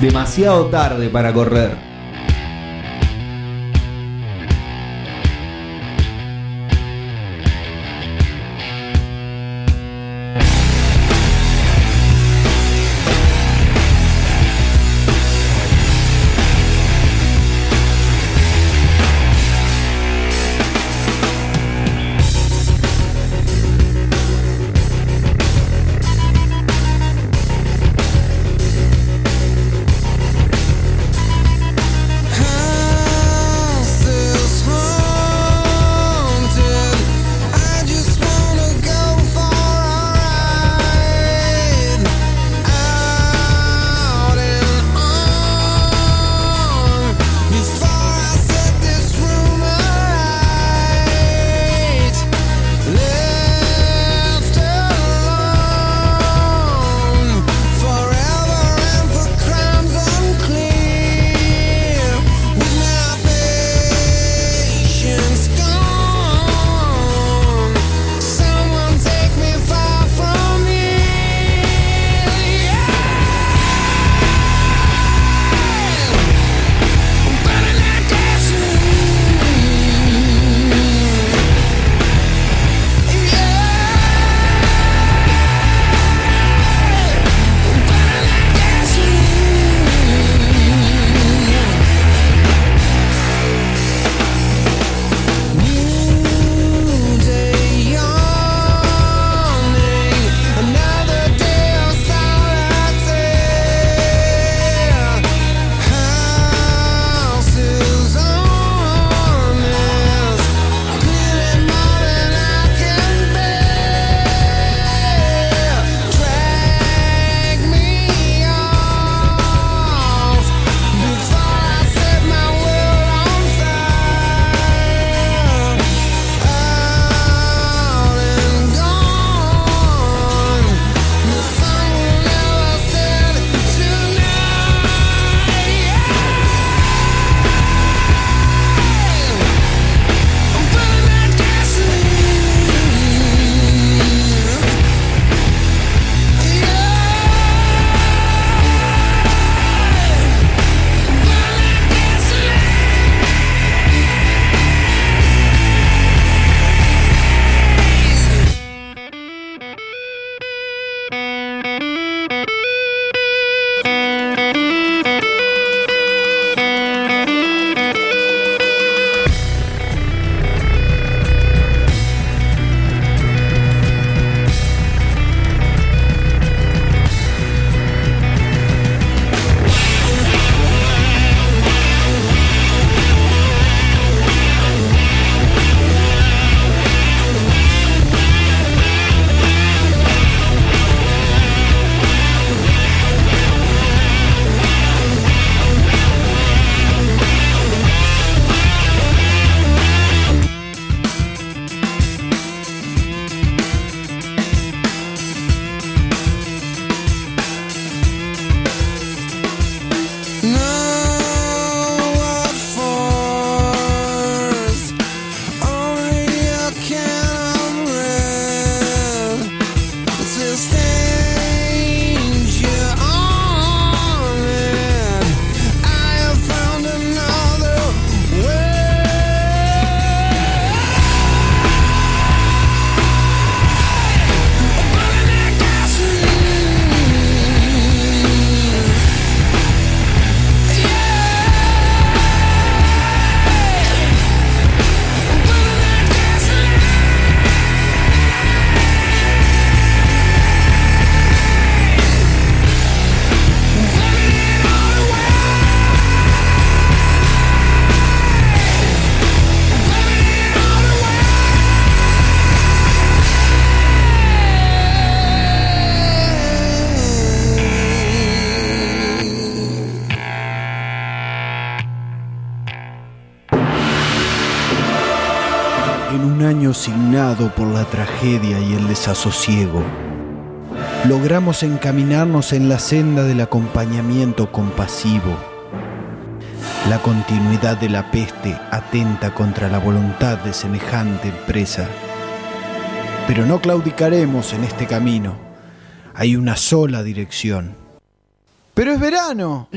demasiado tarde para correr. Tragedia y el desasosiego, logramos encaminarnos en la senda del acompañamiento compasivo. La continuidad de la peste atenta contra la voluntad de semejante empresa. Pero no claudicaremos en este camino. Hay una sola dirección. Pero es verano.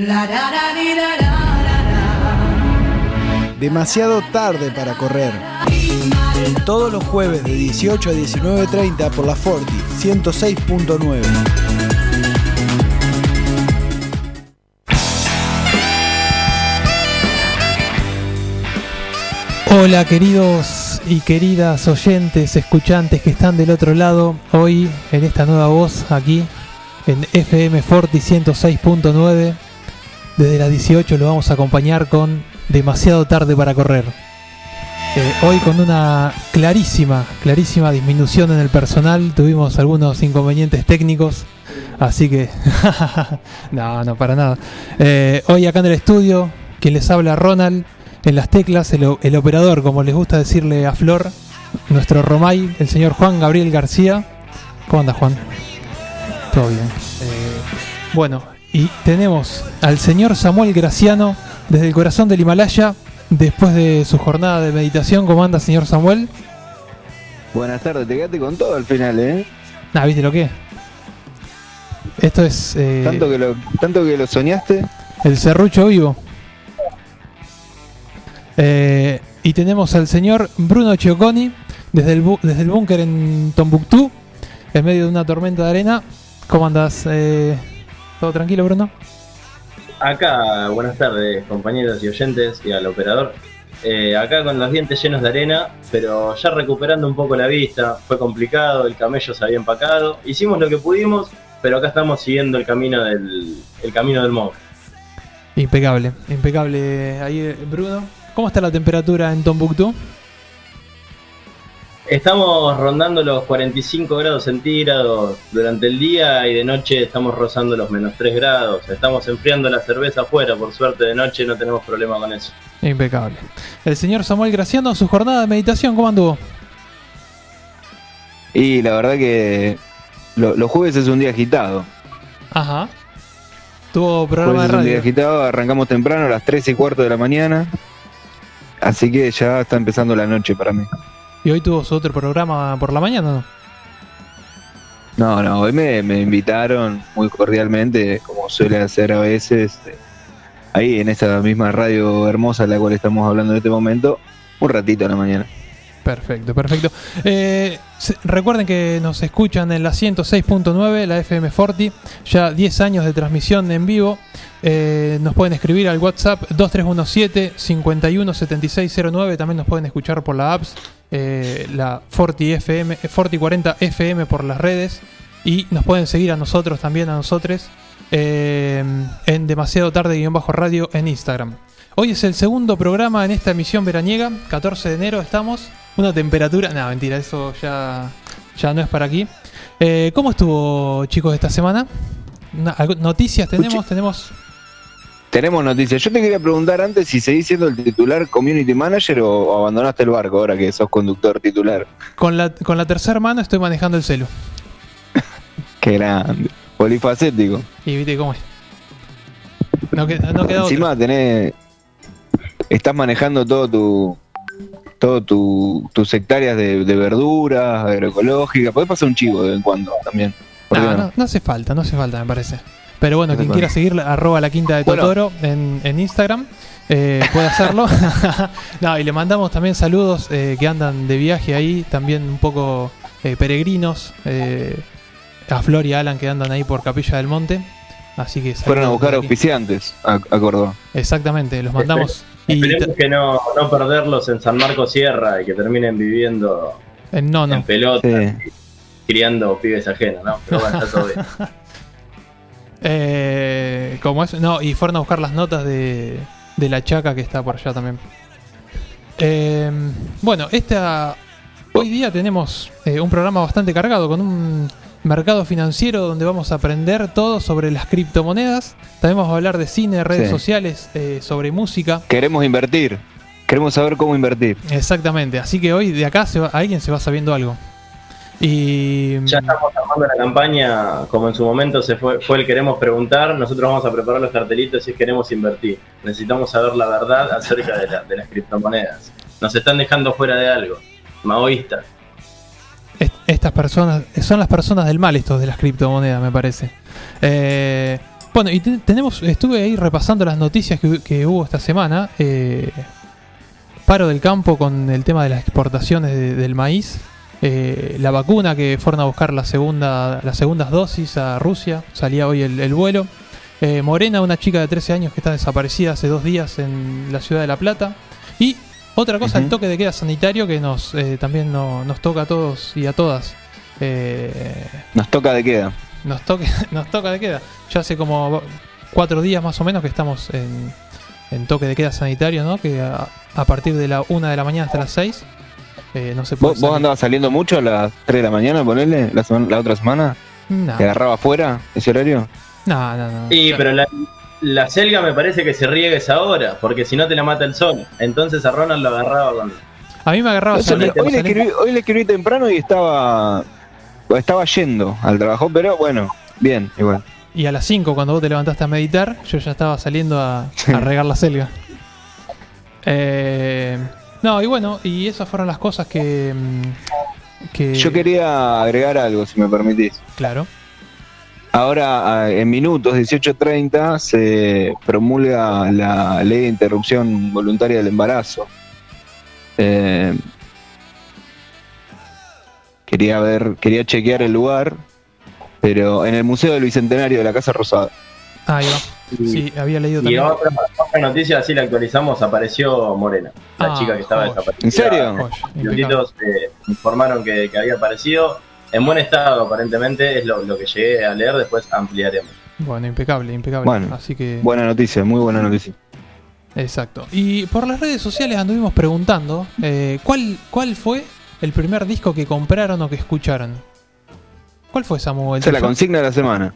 Demasiado tarde para correr. Todos los jueves de 18 a 19.30 por la Forti 106.9. Hola queridos y queridas oyentes, escuchantes que están del otro lado, hoy en esta nueva voz aquí en FM Forti 106.9. Desde las 18 lo vamos a acompañar con Demasiado tarde para correr. Eh, hoy con una clarísima, clarísima disminución en el personal, tuvimos algunos inconvenientes técnicos, así que no, no, para nada. Eh, hoy acá en el estudio, quien les habla Ronald, en las teclas, el, operador, como les gusta decirle a Flor, nuestro Romay, el señor Juan Gabriel García. ¿Cómo anda Juan? Todo bien. Eh, bueno, y tenemos al señor Samuel Graciano desde el corazón del Himalaya, después de su jornada de meditación. ¿Cómo anda, señor Samuel? Buenas tardes, te quedaste con todo al final, ¿eh? Nah, ¿viste lo que? Esto es. eh, Tanto que lo, tanto que lo soñaste. El serrucho vivo. Eh, y tenemos al señor Bruno Chioconi desde el, desde el búnker en Tombuctú, en medio de una tormenta de arena. ¿Cómo andas? Eh, ¿Todo tranquilo, Bruno? Acá, buenas tardes, compañeros y oyentes y al operador. Eh, acá con los dientes llenos de arena, pero ya recuperando un poco la vista. Fue complicado, el camello se había empacado. Hicimos lo que pudimos, pero acá estamos siguiendo el camino del, el camino del. Impecable, impecable. Ahí, eh, Bruno. ¿Cómo está la temperatura en Tombuctú? Estamos rondando los 45 grados centígrados durante el día y de noche estamos rozando los menos 3 grados. Estamos enfriando la cerveza afuera, por suerte de noche no tenemos problema con eso. Impecable. El señor Samuel Graciano, su jornada de meditación, ¿cómo anduvo? Y la verdad que lo- los jueves es un día agitado. Ajá. Tuvo programa Jueves de es un día radio. agitado, arrancamos temprano a las 3 y cuarto de la mañana. Así que ya está empezando la noche para mí. Y hoy tuvo otro programa por la mañana, ¿no? No, no, hoy me, me invitaron muy cordialmente, como suele hacer a veces, eh, ahí en esta misma radio hermosa en la cual estamos hablando en este momento, un ratito a la mañana. Perfecto, perfecto. Eh, recuerden que nos escuchan en la 106.9, la FM Forti, ya 10 años de transmisión en vivo. Eh, nos pueden escribir al WhatsApp 2317-517609, también nos pueden escuchar por la apps, eh, la Forti FM, eh, Forti 40 FM por las redes y nos pueden seguir a nosotros también, a nosotros, eh, en demasiado tarde-radio en Instagram. Hoy es el segundo programa en esta emisión veraniega, 14 de enero estamos. Una temperatura. No, mentira, eso ya, ya no es para aquí. Eh, ¿Cómo estuvo, chicos, esta semana? ¿Noticias tenemos? Tenemos. Tenemos noticias. Yo te quería preguntar antes si seguís siendo el titular community manager o, abandonaste el barco ahora que sos conductor titular. Con la, con la tercera mano estoy manejando el celu. Qué grande. Polifacético. Y viste cómo es. No, que- no queda otra. Encima tenés. Estás manejando todo tu. Todo tu, tus hectáreas de, de verduras, agroecológicas. Podés pasar un chivo de vez en cuando también. ¿Por qué No, no? no, no hace falta, no hace falta, me parece. Pero bueno, quien quiera seguir, arroba la quinta de Bueno. Totoro en, en Instagram, eh, puede hacerlo. no, y le mandamos también saludos eh, que andan de viaje ahí, también un poco eh, peregrinos, eh, a Flor y a Alan que andan ahí por Capilla del Monte. Así que Fueron a buscar auspiciantes a, a Córdoba. Exactamente, los mandamos. Y Esperemos que no, no perderlos en San Marcos Sierra y que terminen viviendo en no, en no. pelota, Sí. criando pibes ajenos, ¿no? Pero bueno, está todo bien. Eh, como es, no, y fueron a buscar las notas de, de la chaca que está por allá también. Eh, bueno, esta hoy día tenemos eh, un programa bastante cargado con un mercado financiero donde vamos a aprender todo sobre las criptomonedas. También vamos a hablar de cine, redes Sí. sociales, eh, sobre música. Queremos invertir. Queremos saber cómo invertir. Exactamente. Así que hoy de acá se va- alguien se va sabiendo algo. Y Ya estamos armando la campaña, como en su momento se fue, fue el queremos preguntar, nosotros vamos a preparar los cartelitos si queremos invertir. Necesitamos saber la verdad acerca de, la- de las criptomonedas. Nos están dejando fuera de algo. Maoístas. Est- Estas personas son las personas del mal, estos de las criptomonedas, me parece. Eh, Bueno, y te- tenemos, estuve ahí repasando las noticias que, que hubo esta semana. eh, paro del campo con el tema de las exportaciones de- del maíz. Eh, la vacuna que fueron a buscar la segunda, las segundas dosis a Rusia. Salía hoy el, el vuelo. Eh, Morena, una chica de 13 años que está desaparecida hace dos días en la ciudad de La Plata. Y otra cosa, el toque de queda sanitario que nos eh, también no- nos toca a todos y a todas. Nos toca de queda. nos, toque, nos toca de queda. Ya hace como cuatro días más o menos que estamos en, en toque de queda sanitario, ¿no? Que a, a partir de la una de la mañana hasta las 6 eh, no se puede ¿Vos, andabas saliendo mucho a las 3 de la mañana, ponele, la, semana- la otra semana? No, ¿Te agarraba afuera ese horario? no, no, no. Sí, pero la, la selga me parece que se riega esa hora, porque si no te la mata el sol. Entonces a Ronald lo agarraba con. A mí me agarraba salir- hoy, escribí, hoy le escribí temprano y estaba estaba yendo al trabajo, pero bueno, bien, igual. y a las 5 cuando vos te levantaste a meditar, yo ya estaba saliendo a, a regar la selga. Eh, no, y bueno, y esas fueron las cosas que... mm, que Yo quería agregar algo, si me permitís. Claro. Ahora, en minutos, 18.30, se promulga la ley de interrupción voluntaria del embarazo. Eh, quería ver, quería chequear el lugar, pero en el Museo del Bicentenario de la Casa Rosada. Ah, ahí va. Sí, había leído Y también. otra, otra noticia, así la actualizamos, apareció Morena, la Ah, chica que estaba joya. desaparecida. ¿En serio? Impecable. Minutitos eh, informaron que, que había aparecido en buen estado, aparentemente, es lo, lo que llegué a leer, después ampliaremos. Bueno, impecable, impecable. Bueno, Así que... Buena noticia, muy buena noticia. Exacto. Y por las redes sociales anduvimos preguntando eh, ¿cuál, cuál fue el primer disco que compraron o que escucharon. ¿Cuál fue Samuel? Esa es la consigna de la semana.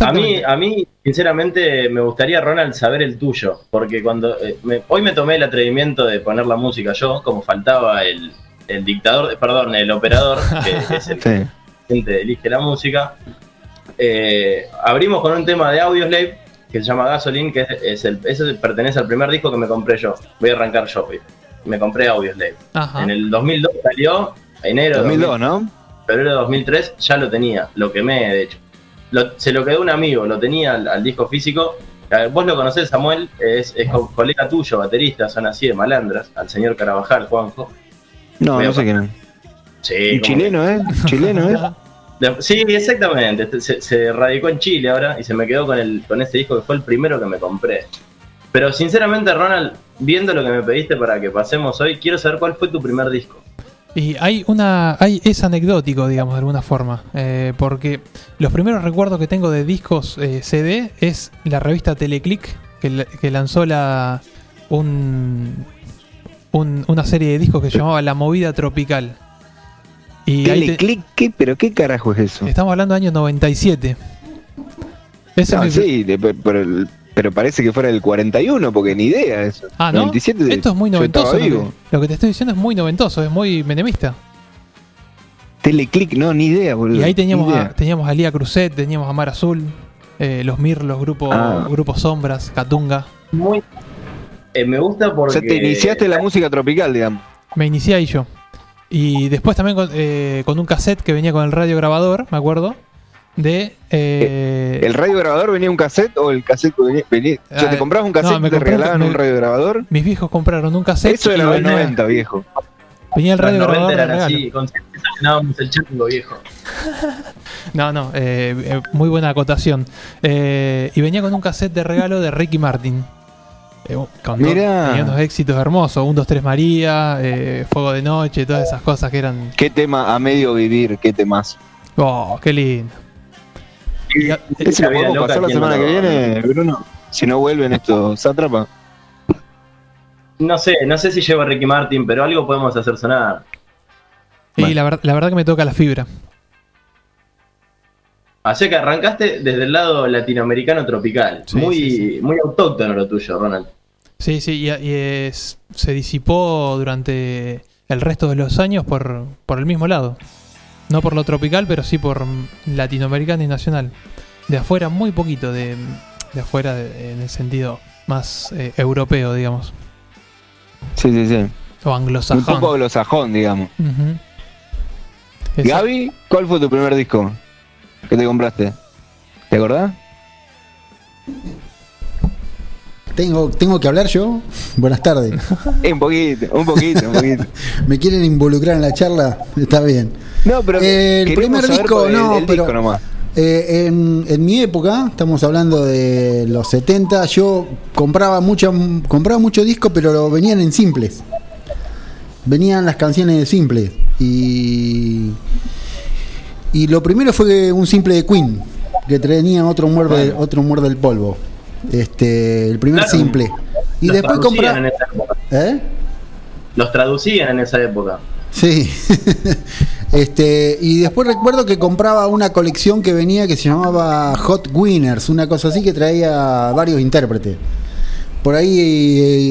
A mí, a mí, sinceramente, me gustaría, Ronald, saber el tuyo, porque cuando eh, me- hoy me tomé el atrevimiento de poner la música yo, como faltaba el, el dictador, eh, perdón, el operador, que es el Sí. gente elige la música. Eh, abrimos con un tema de Audioslave que se llama Gasoline, que es, es el, ese pertenece al primer disco que me compré yo. Voy a arrancar yo hoy. Me compré Audioslave. Ajá. En el 2002 salió, enero de 2002, ¿no? febrero de 2003 ya lo tenía, lo quemé de hecho. Lo- se lo quedó un amigo, lo tenía al, al disco físico. Eh, Vos lo conocés, Samuel, es, es co- colega tuyo, baterista, son así de malandras, al señor Carabajal, Juanjo. No, no sé quién es. Sí, chileno, ¿eh? Chileno, ¿eh? Sí, exactamente. Se, se radicó en Chile ahora y se me quedó con, el, con ese disco que fue el primero que me compré. Pero sinceramente, Ronald, viendo lo que me pediste para que pasemos hoy, quiero saber cuál fue tu primer disco. Y hay una. hay es anecdótico, digamos, de alguna forma. eh, porque los primeros recuerdos que tengo de discos eh, CD es la revista Teleclick, que, la- que lanzó la. Un, un- una serie de discos que se llamaba La Movida Tropical. Y te- Teleclick, ¿qué? ¿Pero qué carajo es eso? estamos hablando del año 97. Ese No, es mi- sí, de- pero, el- pero parece que fuera del 41, porque ni idea eso. Ah, ¿no? 97, Esto es muy noventoso. Lo que, lo que te estoy diciendo es muy noventoso, es muy menemista. Teleclick, no, ni idea, boludo. Y ahí teníamos a, teníamos a Lía Cruzet, teníamos a Mar Azul, eh, los Mirlos, grupo, Ah. grupo Sombras, Catunga. Muy. eh, me gusta O porque. sea, te iniciaste la música tropical, digamos. Me inicié ahí yo. Y después también con, eh, con un cassette que venía con el radio grabador, me acuerdo, de... eh, ¿El radio grabador venía un cassette o el cassette venía? venía- o sea, Ah, ¿te comprabas un no, cassette me y te un- regalaban me- un radio grabador? mis viejos compraron un cassette Eso era los venía, 90, viejo. venía el los radio 90 grabador eran así, con el chango viejo. No, no, eh, eh, muy buena acotación. Eh, y venía con un cassette de regalo de Ricky Martin. Eh, con Mirá. tenía unos éxitos hermosos. 1, 2, 3 María, eh, Fuego de Noche, todas esas cosas que eran... ¿Qué tema a medio vivir? ¿Qué temas? Oh, qué lindo. Y Ese La lo vida podemos loca, pasar la ¿quién no semana que viene, Bruno. Si no vuelven estos sátrapas. No sé, no sé si llevo a Ricky Martin, pero algo podemos hacer sonar. y Bueno. la, ver- la verdad que me toca la fibra. Así que arrancaste desde el lado latinoamericano tropical. Sí, muy, sí, sí. muy autóctono lo tuyo, Ronald. Sí, sí, y, y es- se disipó durante el resto de los años por, por el mismo lado. No por lo tropical, pero sí por latinoamericano y nacional. De afuera, muy poquito de, de afuera de- en el sentido más eh, europeo, digamos. Sí, sí, sí. O Un anglosajón. poco anglosajón, digamos. Ujú. Esa- Gaby, ¿cuál fue tu primer disco que te compraste? ¿Te acordás? tengo, tengo que hablar yo. Buenas tardes. un poquito, un poquito, un poquito. ¿Me quieren involucrar en la charla? Está bien. No, pero el queremos primer disco, el- no, el pero disco nomás. eh, en, en mi época, estamos hablando de los 70, yo compraba mucho, compraba mucho disco, pero lo venían en simples. Venían las canciones de simples. Y, y lo primero fue un simple de Queen, que tenía otro muerde, otro muerde el polvo. Este, el primer Claro. simple. Y Los después compraba. en esa época. ¿Eh? Los traducían en esa época. Sí. este, y después recuerdo que compraba una colección que venía que se llamaba Hot Winners, una cosa así que traía varios intérpretes. Por ahí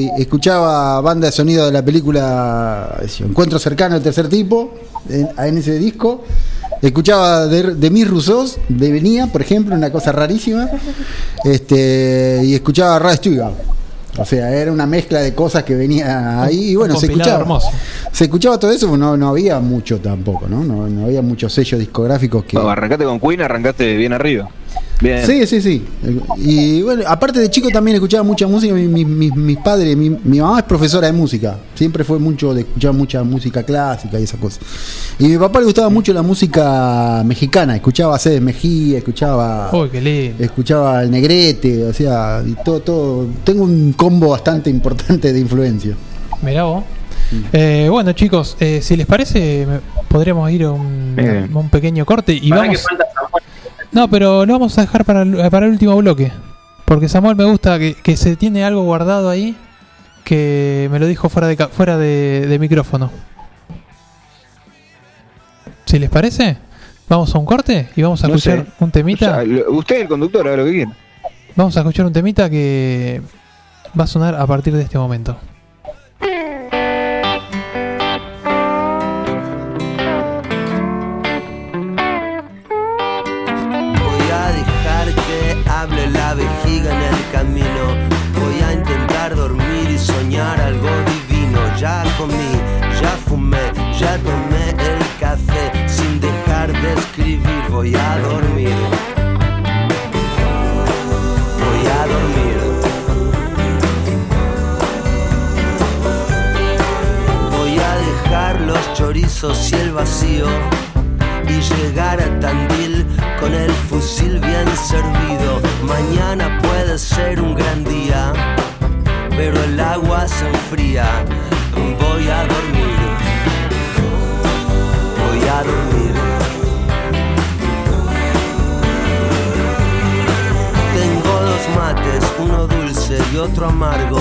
eh, escuchaba banda de sonido de la película Encuentro cercano del tercer tipo en, en ese disco. Escuchaba de, de mis rusos, de Venía, por ejemplo, una cosa rarísima. Este, y escuchaba Rad Stewart. O sea, era una mezcla de cosas que venía ahí y bueno, se escuchaba. hermoso. Se escuchaba todo eso, no, no había mucho tampoco, ¿no? No, no había muchos sellos discográficos que. No, arrancaste con Queen, arrancaste bien arriba. Bien. Sí, sí, sí. Y bueno, aparte de chico también escuchaba mucha música. Mi- mi- mi- mis padres, mi, mi mamá es profesora de música. Siempre fue mucho de escuchar mucha música clásica y esas cosas. Y a mi papá le gustaba mucho la música mexicana. Escuchaba a Cés Mejía, escuchaba. Uy, qué lindo. Escuchaba el negrete, o sea, y todo, todo. Tengo un combo bastante importante de influencia. Mirá vos. Eh, bueno, chicos, eh, si les parece, me- podríamos ir a un, a un pequeño corte y Para vamos. que. No, pero lo vamos a dejar para el, para el último bloque. Porque Samuel me gusta que, que se tiene algo guardado ahí que me lo dijo fuera de, fuera de, de micrófono. Si les parece, vamos a un corte y vamos a No escuchar sé. un temita. Usted, el conductor, haga lo que quiera. Vamos a escuchar un temita que va a sonar a partir de este momento. Voy a intentar dormir y soñar algo divino. Ya comí, ya fumé, ya tomé el café sin dejar de escribir. Voy a dormir. Voy a dormir. Voy a dejar los chorizos y el vacío y llegar a Tandil con el fusil bien servido. Mañana puede ser un gran día, pero el agua se enfría. Voy a dormir. Voy a dormir. Tengo dos mates, uno dulce y otro amargo.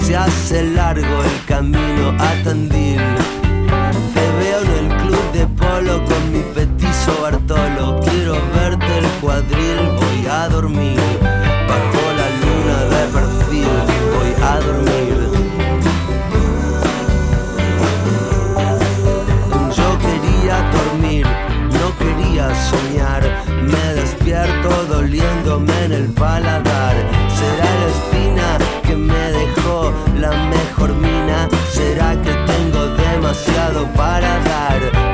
Se hace largo el camino a Tandil. Te veo en el de polo con mi petizo Bartolo. Quiero verte el cuadril, voy a dormir. Bajo la luna de perfil, voy a dormir. Yo quería dormir, no quería soñar. Me despierto doliéndome en el paladar. Será la espina que me dejó la mejor mina. Será que tengo demasiado para dar.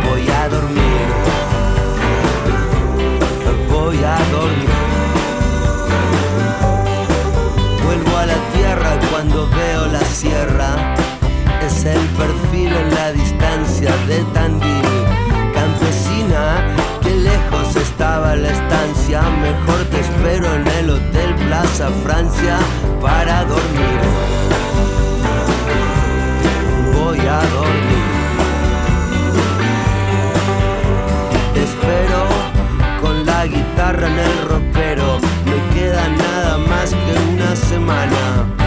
Sierra. Es el perfil en la distancia de Tandil. Campesina, que lejos estaba la estancia. Mejor te espero en el Hotel Plaza Francia para dormir. Voy a dormir. Te espero con la guitarra en el ropero. Me queda nada más que una semana.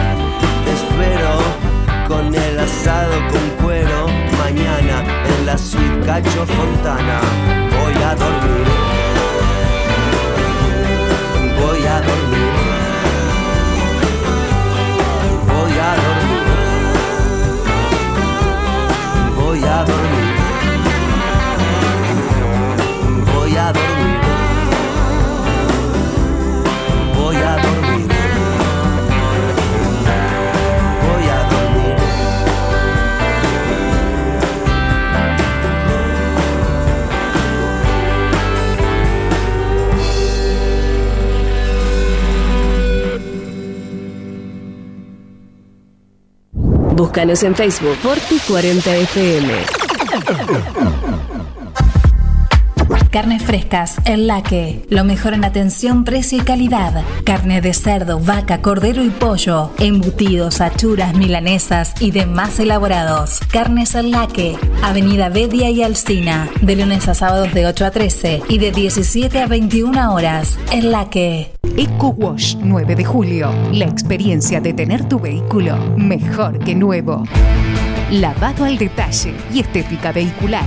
Con el asado con cuero. Mañana en la suite Cacho Fontana. Voy a dormir. Voy a dormir. Búscanos en Facebook Forti40FM. Carnes frescas, El Laque. Lo mejor en atención, precio y calidad. Carne de cerdo, vaca, cordero y pollo. Embutidos, achuras, milanesas y demás elaborados. Carnes El Laque. Avenida Bedia y Alcina. De lunes a sábados de 8 a 13 y de 17 a 21 horas. El Laque. Eco Wash 9 de julio. La experiencia de tener tu vehículo mejor que nuevo. Lavado al detalle y estética vehicular.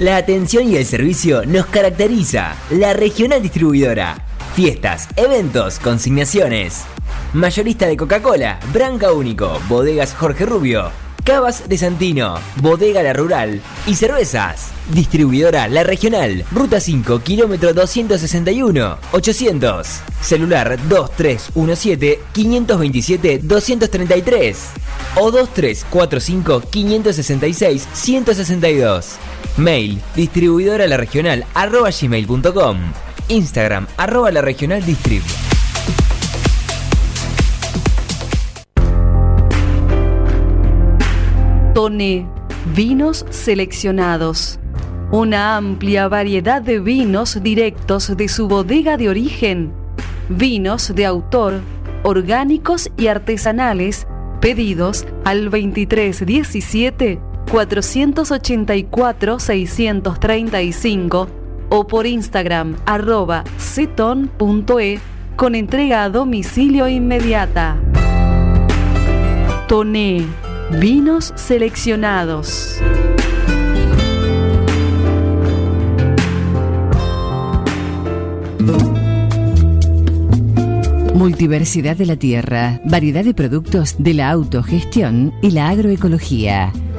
La atención y el servicio nos caracteriza. La regional distribuidora. Fiestas, eventos, consignaciones. Mayorista de Coca-Cola, Branca Único, Bodegas Jorge Rubio, Cavas de Santino, Bodega La Rural y Cervezas. Distribuidora La Regional, Ruta 5, kilómetro 261, 800. Celular 2317-527-233 o 2345-566-162. Mail distribuidora la regional arroba gmail.com. Instagram arroba la regional distrib. Tone, vinos seleccionados. Una amplia variedad de vinos directos de su bodega de origen. Vinos de autor, orgánicos y artesanales, pedidos al 2317 484 635 o por Instagram arroba ceton.e con entrega a domicilio inmediata. Toné, vinos seleccionados. Multiversidad de la tierra, variedad de productos de la autogestión y la agroecología.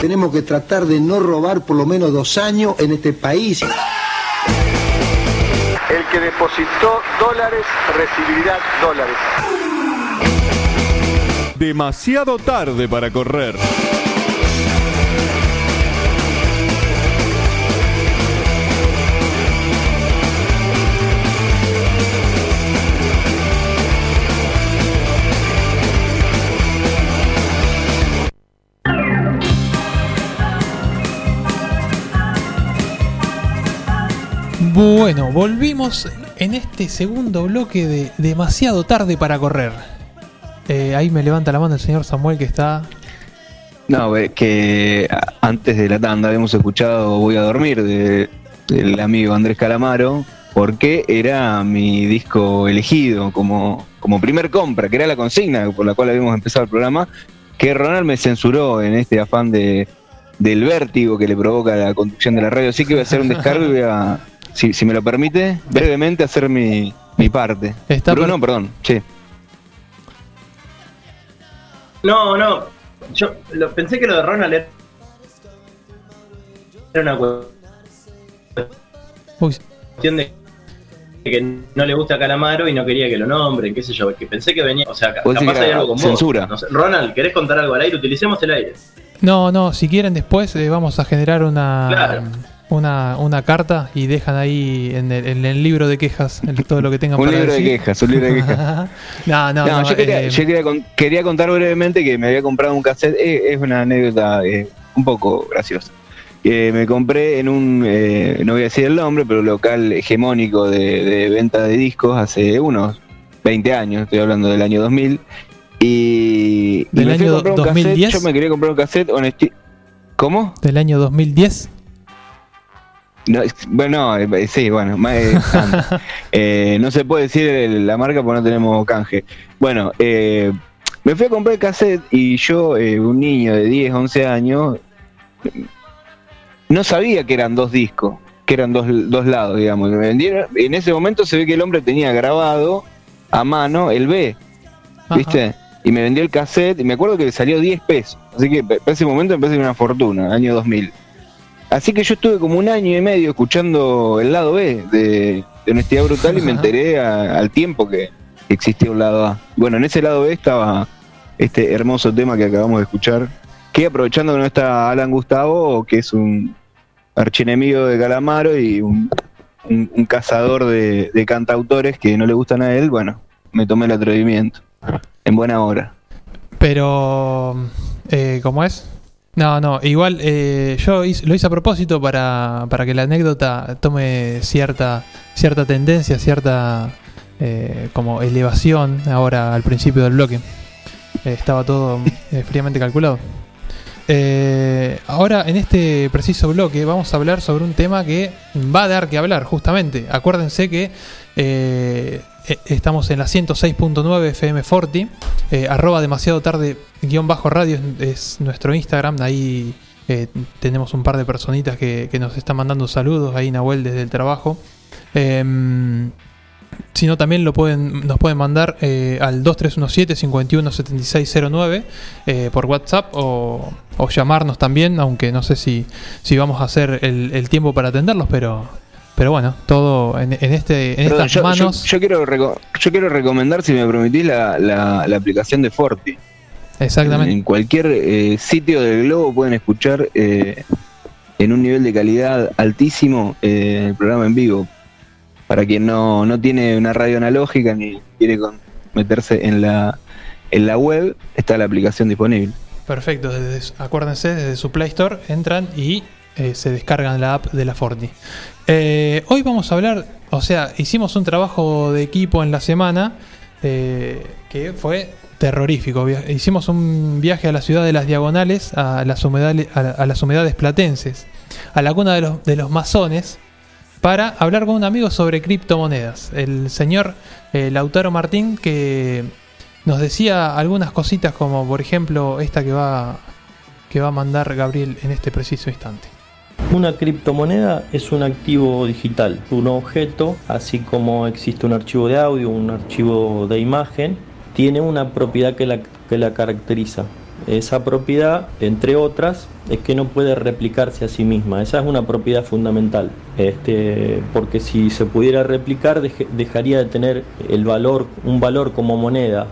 Tenemos que tratar de no robar por lo menos dos años en este país. El que depositó dólares recibirá dólares. Demasiado tarde para correr. Bueno, volvimos en este segundo bloque de demasiado tarde para correr. Eh, ahí me levanta la mano el señor Samuel que está... No, que antes de la tanda habíamos escuchado Voy a dormir de- del amigo Andrés Calamaro, porque era mi disco elegido como, como primer compra, que era la consigna por la cual habíamos empezado el programa, que Ronald me censuró en este afán de, del vértigo que le provoca la conducción de la radio. Así que voy a hacer un descargo y voy a, si, si me lo permite, brevemente hacer mi, mi parte. Está Bruno, perdón, sí. No, no. Yo lo, pensé que lo de Ronald era era una cuestión de que no le gusta Calamaro y no quería que lo nombren, qué sé yo, que pensé que venía, o sea, capaz hay algo con censura. vos. No sé. Ronald, ¿querés contar algo al aire? Utilicemos el aire. No, no, si quieren después eh, vamos a generar una, Claro. Una, una carta y dejan ahí en el, en el libro de quejas el- todo lo que tengan Un para libro de decir. quejas, un libro de quejas. no, no, no, yo, quería, eh, yo quería con- quería contar brevemente que me había comprado un cassette. eh, es una anécdota eh, un poco graciosa. Eh, me compré en un, eh, no voy a decir el nombre, pero local hegemónico de, de venta de discos hace unos 20 años, estoy hablando del año 2000. Y, y ¿Del me a año comprar un 2010? cassette. Yo me quería comprar un cassette honesti- ¿Cómo? del año 2010. No, bueno, eh, sí, bueno, más, eh. Eh, no se puede decir la marca porque no tenemos canje. Bueno, eh, me fui a comprar el cassette y yo, eh, un niño de 10, 11 años, no sabía que eran dos discos, que eran dos, dos lados, digamos. me vendieron. En ese momento se ve que el hombre tenía grabado a mano el B, ¿viste? Y me vendió el cassette y me acuerdo que le salió 10 pesos. Así que para ese momento me parece una fortuna, año 2000. Así que yo estuve como un año y medio escuchando el lado B de, de Honestidad Brutal y me enteré a- al tiempo que existía un lado A. Bueno, en ese lado B estaba este hermoso tema que acabamos de escuchar, que aprovechando que no está Alan Gustavo, que es un archienemigo de Calamaro y un, un- un cazador de, de cantautores que no le gustan a él, bueno, me tomé el atrevimiento. En buena hora. Pero, eh, ¿cómo es? No, no, igual eh, yo hice- lo hice a propósito para, para que la anécdota tome cierta, cierta tendencia, cierta eh, como elevación ahora al principio del bloque. Eh, estaba todo eh, fríamente calculado. Eh, ahora, en este preciso bloque, vamos a hablar sobre un tema que va a dar que hablar, justamente. Acuérdense que estamos en la 106.9 FM Forti, eh, arroba demasiado tarde guion bajo radio es, es nuestro Instagram, ahí eh, tenemos un par de personitas que, nos están mandando saludos, ahí Nahuel desde el trabajo. Em, si no, también lo pueden, nos pueden mandar eh, al 2317-517609 eh, por WhatsApp o, llamarnos también, aunque no sé si, si vamos a hacer el tiempo para atenderlos, pero, pero bueno, todo en, en este, en Perdón, estas yo, manos. yo quiero reco- yo quiero recomendar, si me permitís, la, la- la aplicación de Forti. Exactamente. En cualquier eh, sitio del globo pueden escuchar eh, en un nivel de calidad altísimo eh, el programa en vivo. Para quien no, no tiene una radio analógica ni quiere con- meterse en la, en la web, está la aplicación disponible. Perfecto, desde acuérdense, desde su Play Store entran y eh, se descargan la app de la Forti. Eh, hoy vamos a hablar, o sea, hicimos un trabajo de equipo en la semana eh, que fue terrorífico. Hicimos un viaje a la ciudad de las Diagonales, a las humedales, a, la- a las humedades platenses, a la cuna de los, de los masones, para hablar con un amigo sobre criptomonedas. El señor Lautaro Martín, que nos decía algunas cositas como por ejemplo esta que va que va a mandar Gabriel en este preciso instante. Una criptomoneda es un activo digital, un objeto, así como existe un archivo de audio, un archivo de imagen, tiene una propiedad que la, que la caracteriza. Esa propiedad, entre otras, es que no puede replicarse a sí misma. Esa es una propiedad fundamental. Este, porque si se pudiera replicar, dejaría de tener el valor, un valor como moneda.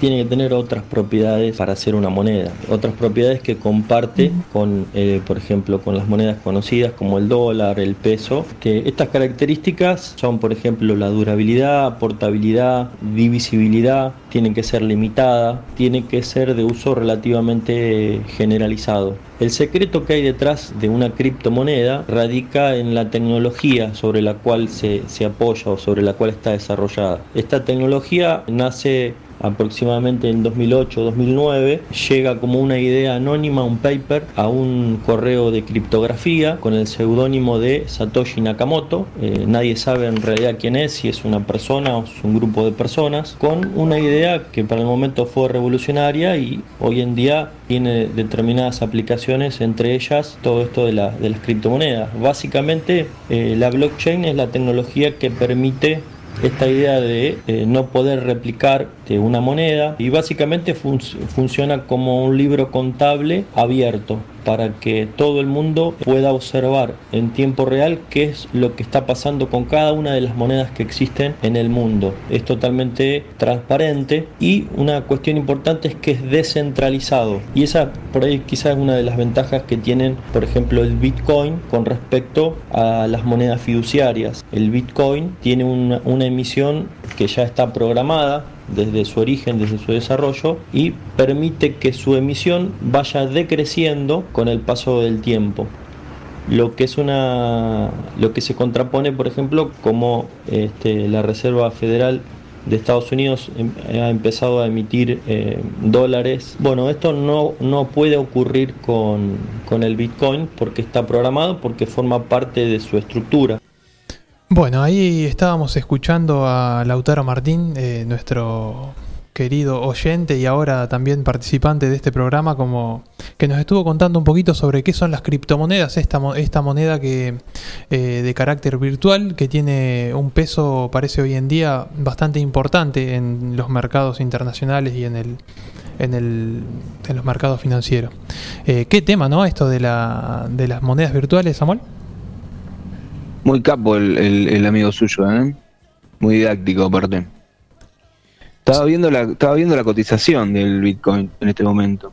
Tiene que tener otras propiedades para ser una moneda, otras propiedades que comparte con, eh, por ejemplo, con las monedas conocidas como el dólar, el peso, que estas características son, por ejemplo, la durabilidad, portabilidad, divisibilidad, tienen que ser limitada, tiene que ser de uso relativamente generalizado. El secreto que hay detrás de una criptomoneda radica en la tecnología sobre la cual se, se apoya o sobre la cual está desarrollada. Esta tecnología nace aproximadamente en 2008-2009, llega como una idea anónima, un paper, a un correo de criptografía con el seudónimo de Satoshi Nakamoto. Eh, nadie sabe en realidad quién es, si es una persona o es un grupo de personas, con una idea que para el momento fue revolucionaria y hoy en día tiene determinadas aplicaciones, entre ellas todo esto de, las criptomonedas. Básicamente eh, la blockchain es la tecnología que permite esta idea de eh, no poder replicar de una moneda y básicamente funciona como un libro contable abierto para que todo el mundo pueda observar en tiempo real qué es lo que está pasando con cada una de las monedas que existen en el mundo. Es totalmente transparente y una cuestión importante es que es descentralizado. Y esa por ahí quizás es una de las ventajas que tienen, por ejemplo, el Bitcoin con respecto a las monedas fiduciarias. El Bitcoin tiene una, una emisión que ya está programada desde su origen, desde su desarrollo, y permite que su emisión vaya decreciendo con el paso del tiempo. Lo que es una. lo que se contrapone, por ejemplo, como este, la Reserva Federal de Estados Unidos em, ha empezado a emitir eh, dólares. Bueno, esto no, no puede ocurrir con, con el Bitcoin porque está programado, porque forma parte de su estructura. Bueno, ahí estábamos escuchando a Lautaro Martín, eh, nuestro querido oyente y ahora también participante de este programa, como que nos estuvo contando un poquito sobre qué son las criptomonedas, esta, esta moneda que eh, de carácter virtual que tiene un peso, parece hoy en día, bastante importante en los mercados internacionales y en el en, el, en los mercados financieros. Eh, ¿Qué tema, no? Esto de, la, de las monedas virtuales, Samuel. Muy capo el, amigo suyo, ¿eh? Muy didáctico aparte. Estaba viendo la, estaba viendo la cotización del Bitcoin en este momento.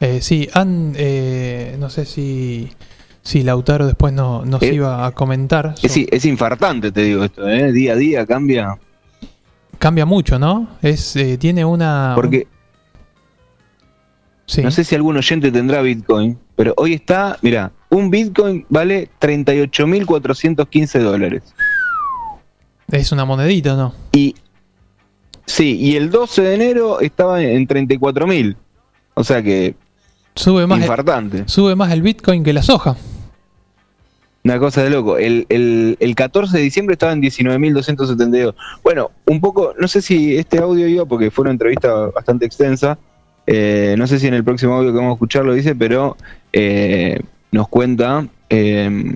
Eh, sí, han, eh, no sé si, si Lautaro después no, nos eh, iba a comentar. Es, es, infartante, te digo esto, ¿eh? Día a día cambia. Cambia mucho, ¿no? Es, eh, tiene una... Porque... No sé si algún oyente tendrá Bitcoin, pero hoy está, mira, un Bitcoin vale 38.415 dólares. Es una monedita, ¿no? Y sí, y el 12 de enero estaba en 34.000. O sea que sube más infartante. sube más el Bitcoin que la soja. Una cosa de loco. El, el 14 de diciembre estaba en 19.272. Bueno, un poco, no sé si este audio iba porque fue una entrevista bastante extensa eh, no sé si en el próximo audio que vamos a escuchar lo dice, pero eh, nos cuenta eh,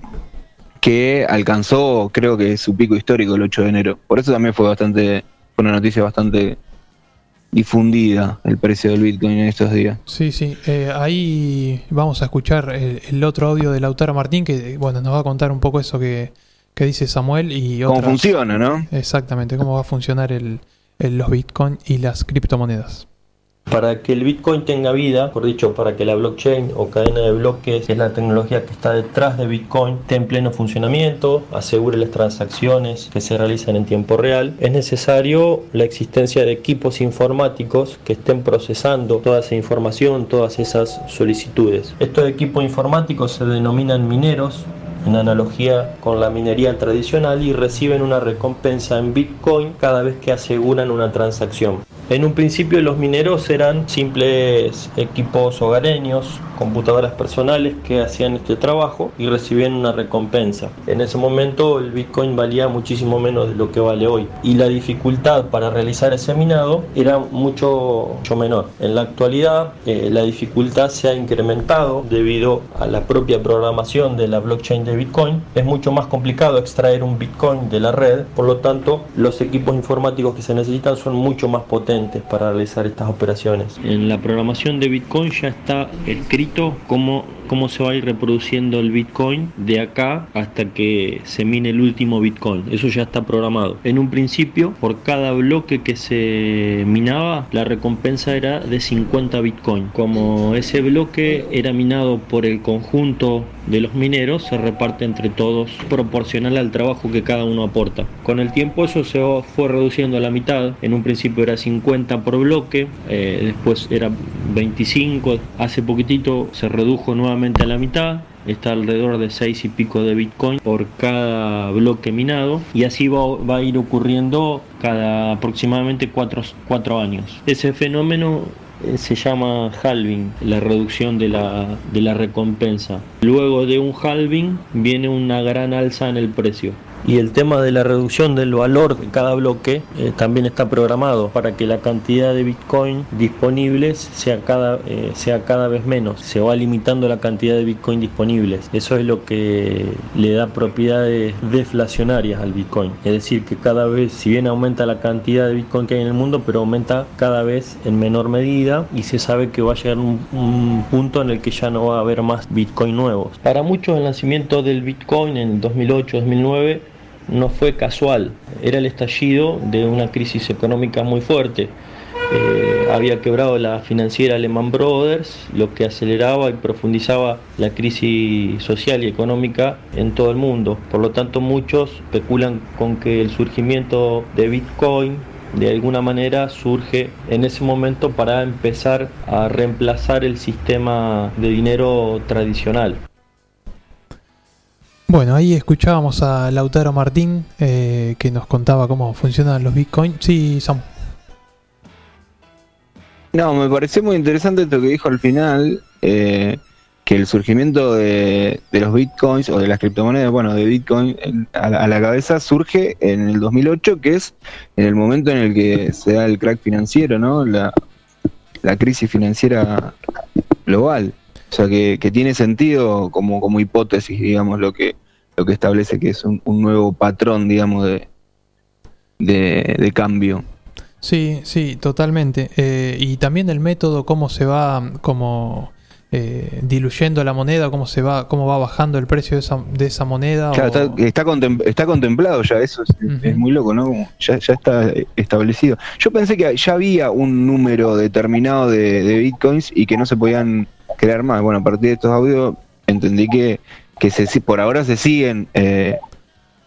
que alcanzó, creo que su pico histórico el 8 de enero. Por eso también fue bastante, fue una noticia bastante difundida el precio del Bitcoin en estos días. Sí, sí. ahí vamos a escuchar el, otro audio de Lautaro Martín que, bueno, nos va a contar un poco eso que, dice Samuel y Cómo funciona, ¿no? Exactamente, cómo va a funcionar el, los Bitcoin y las criptomonedas. Para que el Bitcoin tenga vida, por dicho, para que la blockchain o cadena de bloques, que es la tecnología que está detrás de Bitcoin, esté en pleno funcionamiento, asegure las transacciones que se realizan en tiempo real, es necesario la existencia de equipos informáticos que estén procesando toda esa información, todas esas solicitudes. Estos equipos informáticos se denominan mineros en analogía con la minería tradicional y reciben una recompensa en Bitcoin cada vez que aseguran una transacción. En un principio los mineros eran simples equipos hogareños, computadoras personales que hacían este trabajo y recibían una recompensa. En ese momento el Bitcoin valía muchísimo menos de lo que vale hoy y la dificultad para realizar ese minado era mucho, mucho menor. En la actualidad eh, la dificultad se ha incrementado debido a la propia programación de la blockchain de de Bitcoin. Es mucho más complicado extraer un Bitcoin de la red, por lo tanto los equipos informáticos que se necesitan son mucho más potentes para realizar estas operaciones. En la programación de Bitcoin ya está escrito cómo cómo se va a ir reproduciendo el Bitcoin de acá hasta que se mine el último Bitcoin. Eso ya está programado. En un principio, por cada bloque que se minaba, la recompensa era de 50 Bitcoin. Como ese bloque era minado por el conjunto de los mineros, se reparte entre todos proporcional al trabajo que cada uno aporta. Con el tiempo eso se fue reduciendo a la mitad. En un principio era 50 por bloque, eh, después era 25. Hace poquitito se redujo nuevamente a la mitad está alrededor de 6 y pico de Bitcoin por cada bloque minado y así va, a ir ocurriendo cada aproximadamente 4, años. Ese fenómeno se llama halving, la reducción de la, de la recompensa. Luego de un halving viene una gran alza en el precio y el tema de la reducción del valor de cada bloque eh, también está programado para que la cantidad de Bitcoin disponibles sea cada, eh, sea cada vez menos. Se va limitando la cantidad de Bitcoin disponibles. Eso es lo que le da propiedades deflacionarias al Bitcoin. Es decir, que cada vez, si bien aumenta la cantidad de Bitcoin que hay en el mundo, pero aumenta cada vez en menor medida y se sabe que va a llegar un, un punto en el que ya no va a haber más Bitcoin nuevos. Para muchos el nacimiento del Bitcoin en 2008-2009 no fue casual, era el estallido de una crisis económica muy fuerte. Eh, había quebrado la financiera Lehman Brothers, lo que aceleraba y profundizaba la crisis social y económica en todo el mundo. Por lo tanto, muchos especulan con que el surgimiento de Bitcoin de alguna manera surge en ese momento para empezar a reemplazar el sistema de dinero tradicional. Bueno, ahí escuchábamos a Lautaro Martín eh, que nos contaba cómo funcionan los bitcoins. Sí, Sam. No, me pareció muy interesante esto que dijo al final, eh, que el surgimiento de, los bitcoins o de las criptomonedas, bueno, de bitcoin a, la, cabeza surge en el 2008, que es en el momento en el que se da el crack financiero, ¿no? La, la crisis financiera global. O sea, que, que, tiene sentido como, como hipótesis, digamos, lo que, lo que establece que es un, nuevo patrón, digamos, de, de, cambio. Sí, sí, totalmente. Eh, y también el método, cómo se va como eh, diluyendo la moneda, cómo se va, cómo va bajando el precio de esa, de esa moneda. está, está, contemplado ya, eso es, muy loco, ¿no? Ya, ya, está establecido. Yo pensé que ya había un número determinado de, de bitcoins y que no se podían crear más. Bueno, a partir de estos audios entendí que que se, por ahora se siguen eh,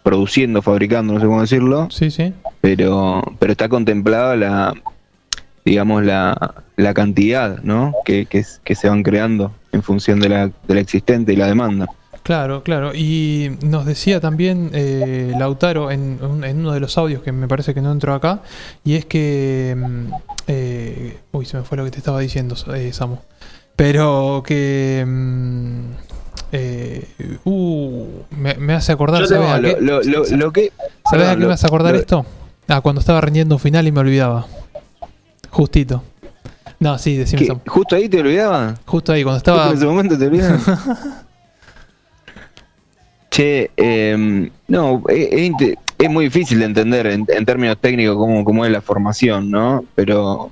produciendo, fabricando, no sé cómo decirlo. Sí, sí. Pero, pero está contemplada la, digamos, la, la cantidad, ¿no? Que, que, se van creando en función de la, de la existente y la demanda. Claro, claro. Y nos decía también eh, Lautaro en, en, uno de los audios que me parece que no entró acá, y es que... Mm, eh, uy, se me fue lo que te estaba diciendo, Samu. Pero que... Mm, eh, uh, me, hace acordar. ¿Sabes a qué, lo, que, ¿sabes a qué me hace acordar esto? Ah, cuando estaba rendiendo un final y me olvidaba. Justito. No, sí, decime ¿Justo ahí te olvidaba? Justo ahí, cuando estaba. en ese momento te olvidaba. che, eh, no, es, es, muy difícil de entender en, términos técnicos cómo, cómo, es la formación, ¿no? Pero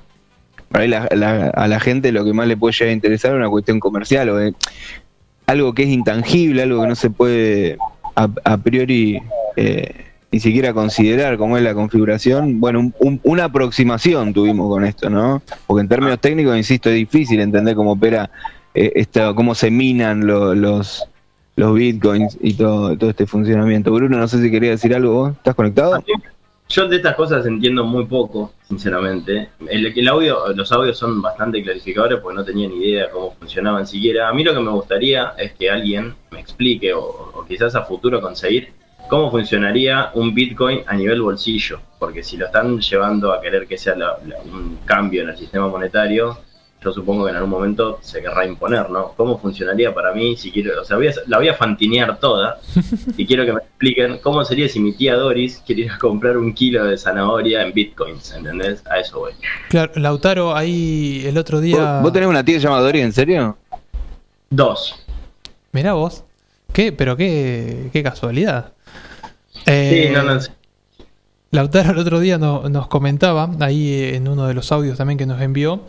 para a la gente lo que más le puede llegar a interesar es una cuestión comercial o de, algo que es intangible, algo que no se puede a, priori eh, ni siquiera considerar cómo es la configuración. Bueno, una aproximación tuvimos con esto, ¿no? Porque en términos técnicos, insisto, es difícil entender cómo opera eh, esto, cómo se minan los, los bitcoins y todo, todo este funcionamiento. Bruno, no sé si quería decir algo vos. ¿Estás conectado? Yo de estas cosas entiendo muy poco, sinceramente. El, audio, los audios son bastante clarificadores porque no tenía ni idea cómo funcionaban siquiera. A mí lo que me gustaría es que alguien me explique o, quizás a futuro conseguir cómo funcionaría un Bitcoin a nivel bolsillo. Porque si lo están llevando a querer que sea un cambio en el sistema monetario, yo supongo que en algún momento se querrá imponer, ¿no? ¿Cómo funcionaría para mí si quiero, o sea, la voy a fantinear toda y quiero que me expliquen cómo sería si mi tía Doris quería comprar un kilo de zanahoria en bitcoins, ¿entendés? A eso voy. Claro, Lautaro, ahí el otro día... ¿Vos, tenés una tía llamada Doris, en serio? Dos. Mirá vos. qué, pero qué, qué casualidad. Sí, Eh, no, no. Lautaro el otro día no- nos comentaba, ahí en uno de los audios también que nos envió,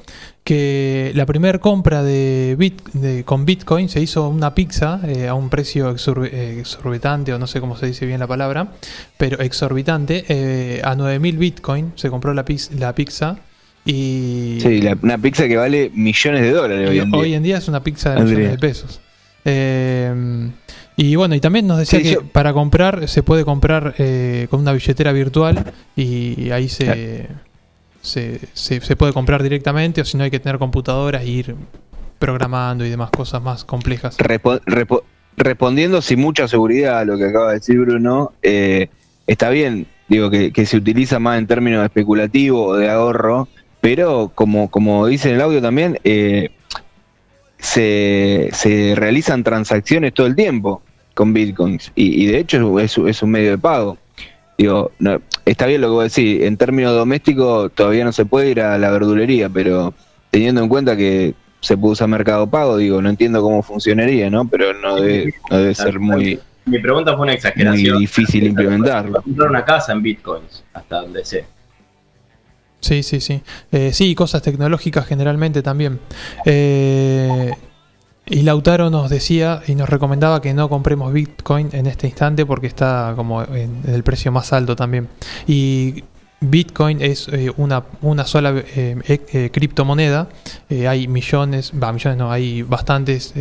que la primera compra de, bit, de- con Bitcoin se hizo una pizza eh, a un precio eh, exorbitante, o no sé cómo se dice bien la palabra, pero exorbitante, eh, a 9000 Bitcoin se compró la, la pizza y Sí, la- una pizza que vale millones de dólares hoy en día. hoy en día es una pizza de millones de pesos. Eh, y bueno, y también nos decía Sí, que yo- para comprar se puede comprar eh, con una billetera virtual y ahí se, se, se- se puede comprar directamente o si no hay que tener computadoras e ir programando y demás cosas más complejas. Repo- respondiendo sin mucha seguridad a lo que acaba de decir Bruno, eh, está bien, digo que, que se utiliza más en términos especulativo o de ahorro, pero como, como dice en el audio también, eh, se, se realizan transacciones todo el tiempo con bitcoins y, y de hecho es, es un medio de pago. Digo, no, está bien lo que vos decís, en términos domésticos todavía no se puede ir a la verdulería, pero teniendo en cuenta que se puede usar Mercado Pago, digo, no entiendo cómo funcionaría, ¿no? Pero no debe, no debe ser muy, Mi pregunta fue una muy exageración. difícil implementarlo. Comprar una casa en bitcoins, hasta donde sé. Sí, sí, sí. Eh, sí, cosas tecnológicas generalmente también. Eh, y Lautaro nos decía y nos recomendaba que no compremos Bitcoin en este instante porque está como en, el precio más alto también. Y Bitcoin es eh, una, una sola criptomoneda. Hay millones, va, millones no, hay bastantes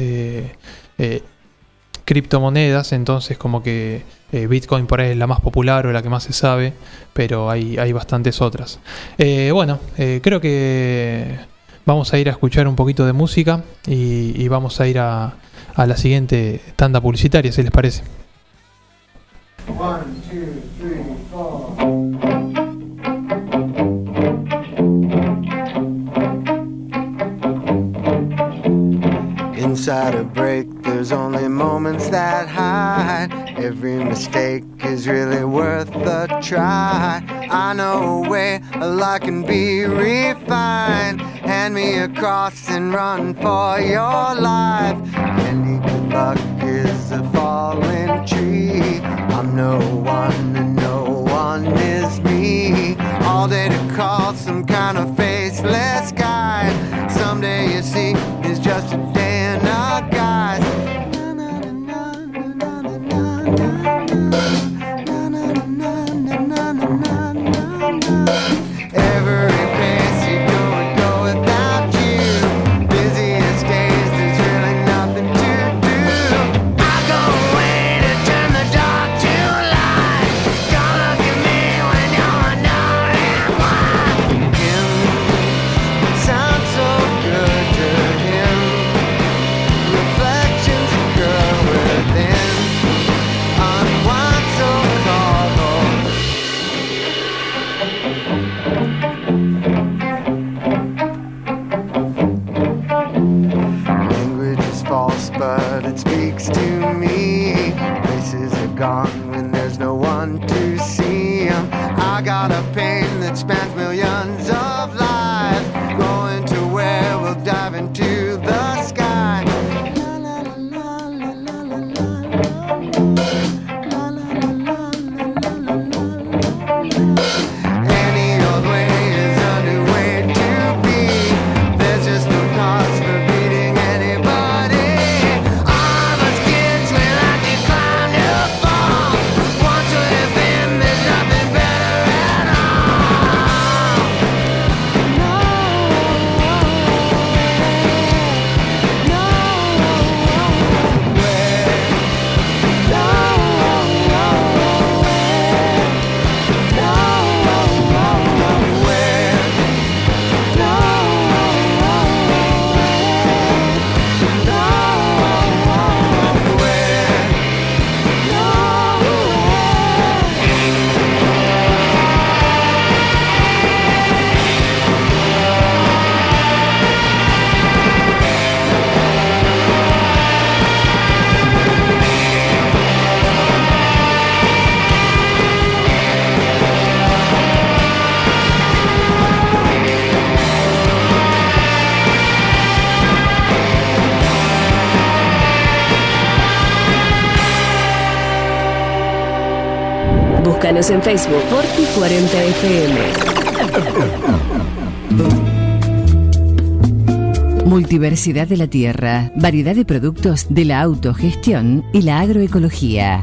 criptomonedas, entonces como que eh, Bitcoin por ahí es la más popular o la que más se sabe, pero hay, hay bastantes otras. Eh, bueno, eh, creo que vamos a ir a escuchar un poquito de música y, vamos a ir a, a la siguiente tanda publicitaria, si les parece. Inside a break, there's only moments that hide. Every mistake is really worth a try. I know a way a lot can be refined. Hand me a cross and run for your life. Any good luck Búscanos en Facebook Forti 40 FM. Multiversidad de la tierra, variedad de productos de la autogestión y la agroecología.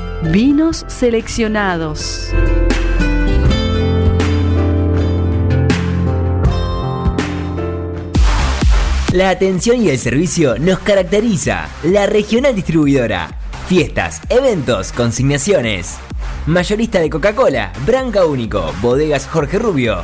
vinos seleccionados. La atención y el servicio nos caracteriza. La regional distribuidora. Fiestas, eventos, consignaciones. Mayorista de Coca-Cola, Branca Único, Bodegas Jorge Rubio,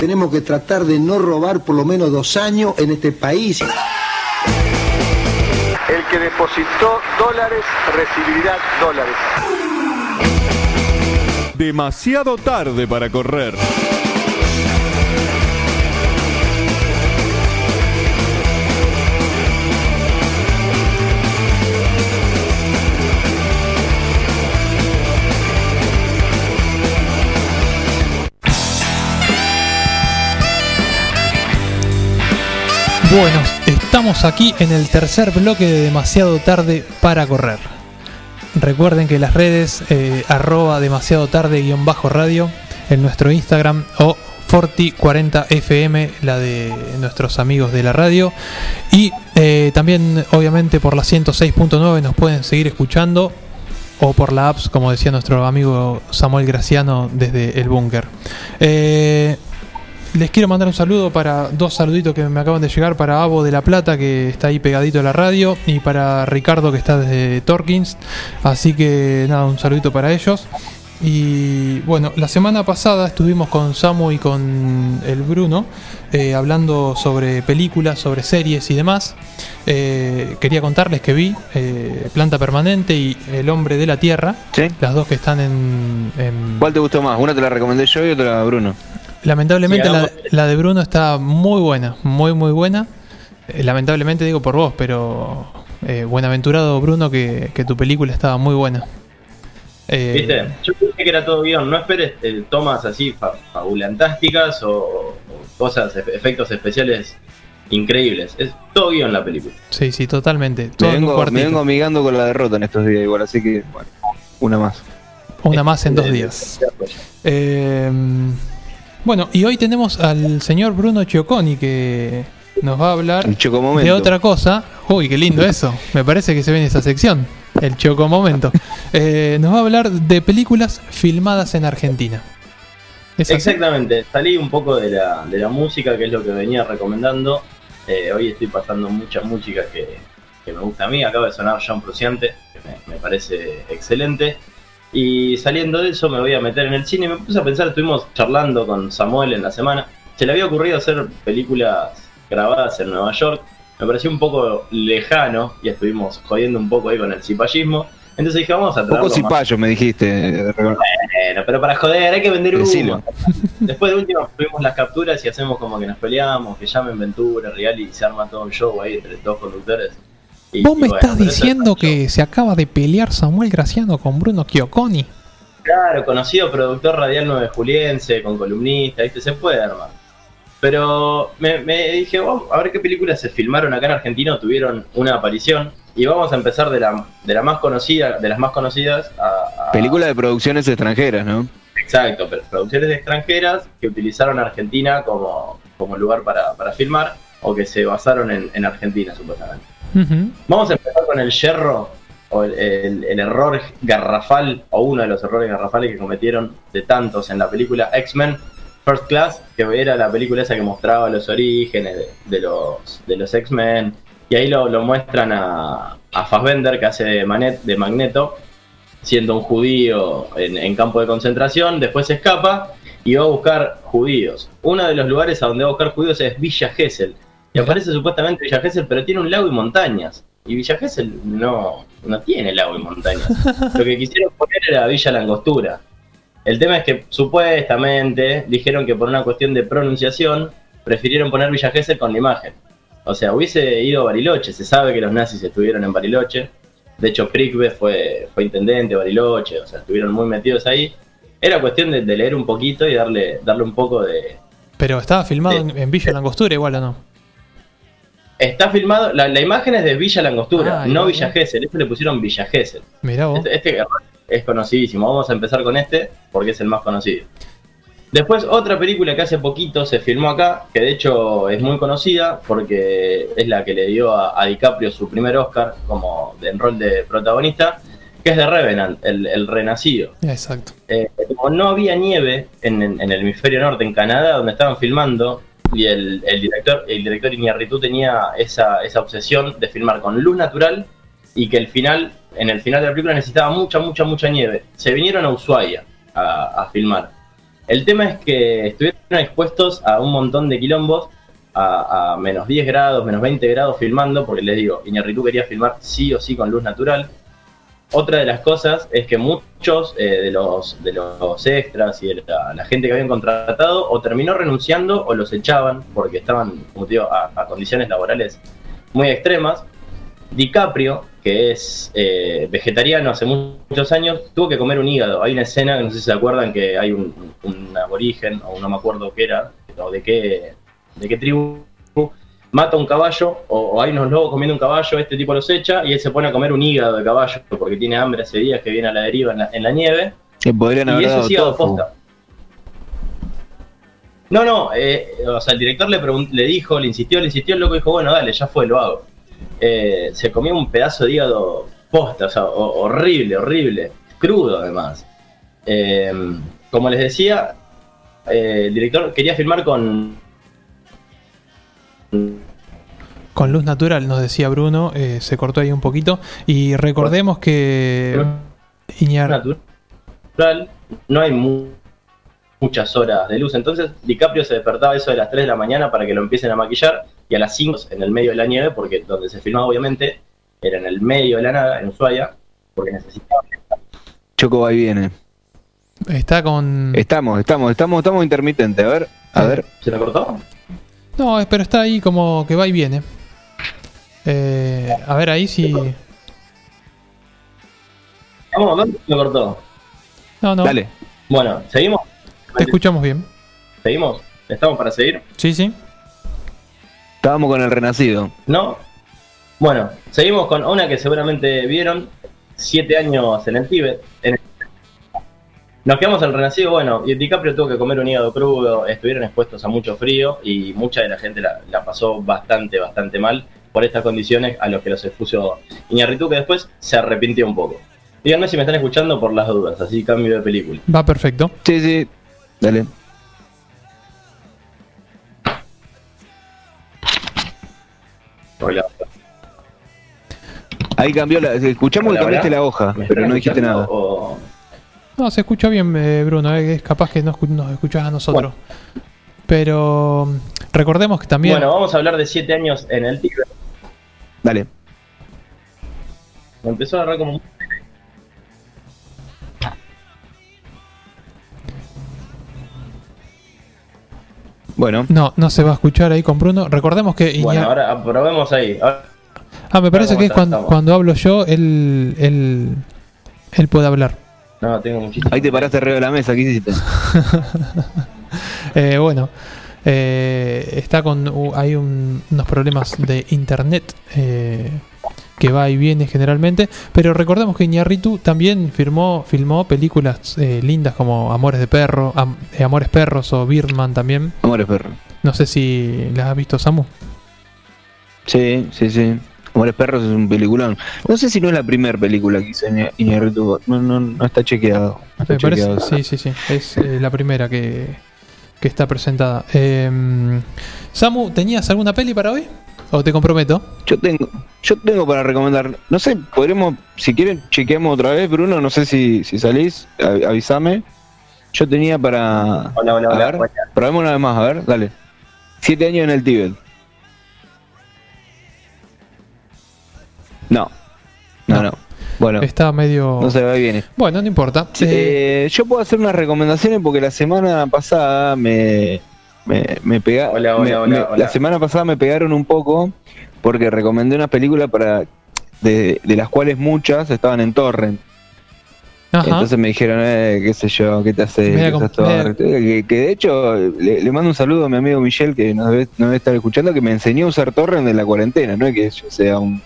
Tenemos que tratar de no robar por lo menos dos años en este país. El que depositó dólares recibirá dólares. Demasiado tarde para correr. Bueno, estamos aquí en el tercer bloque de demasiado tarde para correr. Recuerden que las redes eh, arroba demasiado tarde guion bajo radio en nuestro Instagram o Forti40FM, la de nuestros amigos de la radio. Y eh, también, obviamente, por la 106.9 nos pueden seguir escuchando. O por la apps, como decía nuestro amigo Samuel Graciano desde el búnker. Eh, les quiero mandar un saludo para dos saluditos que me acaban de llegar para Abo de La Plata, que está ahí pegadito a la radio, y para Ricardo, que está desde Torkins. Así que nada, un saludito para ellos. Y bueno, la semana pasada estuvimos con Samu y con el Bruno eh, hablando sobre películas, sobre series y demás. Eh, quería contarles que vi eh, Planta Permanente y El Hombre de la Tierra, las dos que están en, en- ¿Cuál te gustó más? Una te la recomendé yo y otra Bruno. Lamentablemente la, de Bruno está muy buena, muy muy buena. Eh, lamentablemente digo por vos, pero eh, buenaventurado Bruno que, que tu película estaba muy buena. Eh, ¿Viste? Yo pensé que era todo guion. No esperes eh, tomas así fa- fabulantásticas o, o cosas, efe- efectos especiales increíbles. Es todo guion la película. Sí, sí, totalmente. Me Todo un vengo, me vengo amigando con la derrota en estos días igual, así que bueno, una más. Una más en dos días. Eh, bueno, y hoy tenemos al señor Bruno Chioconi que nos va a hablar de otra cosa. Uy, qué lindo eso. Me parece que se ve en esa sección. El chocomomento. Eh, nos va a hablar de películas filmadas en Argentina. Exactamente, salí un poco de la, de la música, que es lo que venía recomendando. Eh, hoy estoy pasando mucha música que, que me gusta a mí. Acaba de sonar John Fruciante, que me, me parece excelente. Y saliendo de eso me voy a meter en el cine. Me puse a pensar, estuvimos charlando con Samuel en la semana. Se le había ocurrido hacer películas grabadas en Nueva York. Me pareció un poco lejano y estuvimos jodiendo un poco ahí con el cipallismo. Entonces dije, vamos a traerlo Poco más cipayo me dijiste. bueno, pero para joder, hay que vender. Decilo. Después de último tuvimos las capturas y hacemos como que nos peleamos, que llamen Ventura, Real y se arma todo un show ahí entre dos conductores. Y- Vos me bueno, estás es diciendo que se acaba de pelear Samuel Graciano con Bruno Chioconi. Claro, conocido productor radial 9 Juliense, con columnista, ¿viste? Se puede armar. Pero me, me dije, vamos a ver qué películas se filmaron acá en Argentina o tuvieron una aparición. Y vamos a empezar de la, de la más conocida, de las más conocidas a, a- Película de producciones extranjeras, ¿no? Exacto, pero producciones extranjeras que utilizaron Argentina como, como lugar para, para filmar o que se basaron en, en Argentina, supuestamente. Vamos a empezar con el yerro o el, error garrafal o uno de los errores garrafales que cometieron de tantos en la película X-Men First Class, que era la película esa que mostraba los orígenes de, los, de los X-Men. Y ahí lo, lo muestran a, a Fassbender, que hace de, Manet, de Magneto, siendo un judío en, en campo de concentración. Después se escapa y va a buscar judíos. Uno de los lugares a donde va a buscar judíos es Villa Gesell. Y aparece supuestamente Villa Gesell, pero tiene un lago y montañas. Y Villa Gesell no, no tiene lago y montañas. Lo que quisieron poner era Villa Langostura. El tema es que supuestamente dijeron que por una cuestión de pronunciación prefirieron poner Villa Gesell con la imagen. O sea, hubiese ido a Bariloche. Se sabe que los nazis estuvieron en Bariloche. De hecho, Prikve fue, fue intendente de Bariloche. O sea, estuvieron muy metidos ahí. Era cuestión de, de leer un poquito y darle, darle un poco de, Pero estaba filmado en, en Villa Langostura igual o no. Está filmado, la, la imagen es de Villa Langostura, Ah, no Villa Gesell. Eso le pusieron Villa Gesell. Mirá vos. Este, este es conocidísimo. Vamos a empezar con este porque es el más conocido. Después, otra película que hace poquito se filmó acá, que de hecho es muy conocida porque es la que le dio a, a DiCaprio su primer Oscar como de, en rol de protagonista, que es de Revenant, el, el renacido. Exacto. Eh, como no había nieve en, en- en el hemisferio norte, en Canadá, donde estaban filmando, y el, el director el director Iñárritu tenía esa, esa obsesión de filmar con luz natural y que el final, en el final de la película necesitaba mucha, mucha, mucha nieve. Se vinieron a Ushuaia a, a filmar. El tema es que estuvieron expuestos a un montón de quilombos, a, a menos 10 grados, menos 20 grados filmando, porque les digo, Iñárritu quería filmar sí o sí con luz natural. Otra de las cosas es que muchos eh, de, los, de los extras y de la, gente que habían contratado o terminó renunciando o los echaban porque estaban, como digo, a, condiciones laborales muy extremas. DiCaprio, que es eh, vegetariano hace mu- muchos años, tuvo que comer un hígado. Hay una escena, que no sé si se acuerdan, que hay un, un aborigen, o no me acuerdo qué era, o de qué, de qué tribu, mata un caballo, o, o hay unos lobos comiendo un caballo, este tipo los echa, y él se pone a comer un hígado de caballo, porque tiene hambre hace días que viene a la deriva en la, en la nieve. Podrían Y haber eso dado es hígado tofu. posta. No, no, eh, o sea, el director le, le dijo, le insistió, le insistió, el loco dijo, bueno, dale, ya fue, lo hago. Eh, se comió un pedazo de hígado posta, o sea, ho- horrible, horrible, crudo además. Eh, como les decía, eh, el director quería filmar con... Con luz natural, nos decía Bruno, eh, se cortó ahí un poquito. Y recordemos que Iñar- no hay mu- muchas horas de luz. Entonces DiCaprio se despertaba eso de las 3 de la mañana para que lo empiecen a maquillar y a las 5 en el medio de la nieve, porque donde se filmaba obviamente era en el medio de la nada, en Ushuaia, porque necesitaba... Choco va y viene. Está con. Estamos, estamos, estamos, estamos intermitentes. A ver, a ver. ¿Se me cortó? No, pero está ahí como que va y viene. Eh, a ver ahí si. Vamos, ¿dónde se me cortó? No, no. Dale. Bueno, ¿seguimos? Te escuchamos bien. ¿Seguimos? ¿Estamos para seguir? Sí, sí. Estábamos con el renacido. ¿No? Bueno, seguimos con una que seguramente vieron, siete años en el Tíbet. En el- Nos quedamos en el Renacido, bueno, y DiCaprio tuvo que comer un hígado crudo, estuvieron expuestos a mucho frío y mucha de la gente la, la pasó bastante, bastante mal por estas condiciones a los que los expuso Iñárritu, que después se arrepintió un poco. Díganme si me están escuchando por las dudas, así cambio de película. Va perfecto. Sí, sí. Dale. Hola. Ahí cambió la. Escuchamos que cambiaste la hoja, ¿Me pero no dijiste nada. o- No, se escucha bien, eh, Bruno. eh, es capaz que no nos escuchás a nosotros. Pero mm, recordemos que también. Bueno, vamos a hablar de siete años en el Tíbet. Dale. Me empezó a agarrar como... Bueno. No, no se va a escuchar ahí con Bruno. Recordemos que. Bueno, ahora probemos ahí. Ahora- ah, me parece ¿cómo que es cuando, cuando hablo yo, él, él, él puede hablar. No, tengo muchísimo. Ahí te paraste arriba de la mesa, ¿qué hiciste? Eh, bueno, eh, está con. hay un- unos problemas de internet eh, que va y viene generalmente. Pero recordemos que Iñarritu también firmó, filmó películas eh, lindas como Amores de Perro, Am- eh, Amores Perros o Birdman también. Amores perro. No sé si las has visto, Samu. Sí, sí, sí. Amores perros es un peliculón. No sé si no es la primera película que hizo Iñárritu. No, no, no está chequeado. No está Me parece, sí, sí, sí. Es eh, la primera que, que está presentada. Eh, Samu, ¿tenías alguna peli para hoy? ¿O te comprometo? Yo tengo, yo tengo para recomendar. No sé, podremos, si quieren, chequeamos otra vez, Bruno. No sé si, si salís, avísame. Yo tenía para. Hola, hola, a hola. ver, Hola. probemos una vez más, a ver, dale. Siete años en el Tíbet. No. No, no. Bueno, Está medio. no se va y viene. Bueno, no importa. Eh, Eh, yo puedo hacer unas recomendaciones porque la semana pasada me, me, me pega- Hola, hola, me- hola, me- hola. La semana pasada me pegaron un poco porque recomendé una película para de, de las cuales muchas estaban en torrent. ajá. Entonces me dijeron, eh, qué sé yo, qué te hace, que, de hecho le, le mando un saludo a mi amigo Michelle que nos debe, nos debe estar escuchando que me enseñó a usar torrent en la cuarentena, no es que yo sea un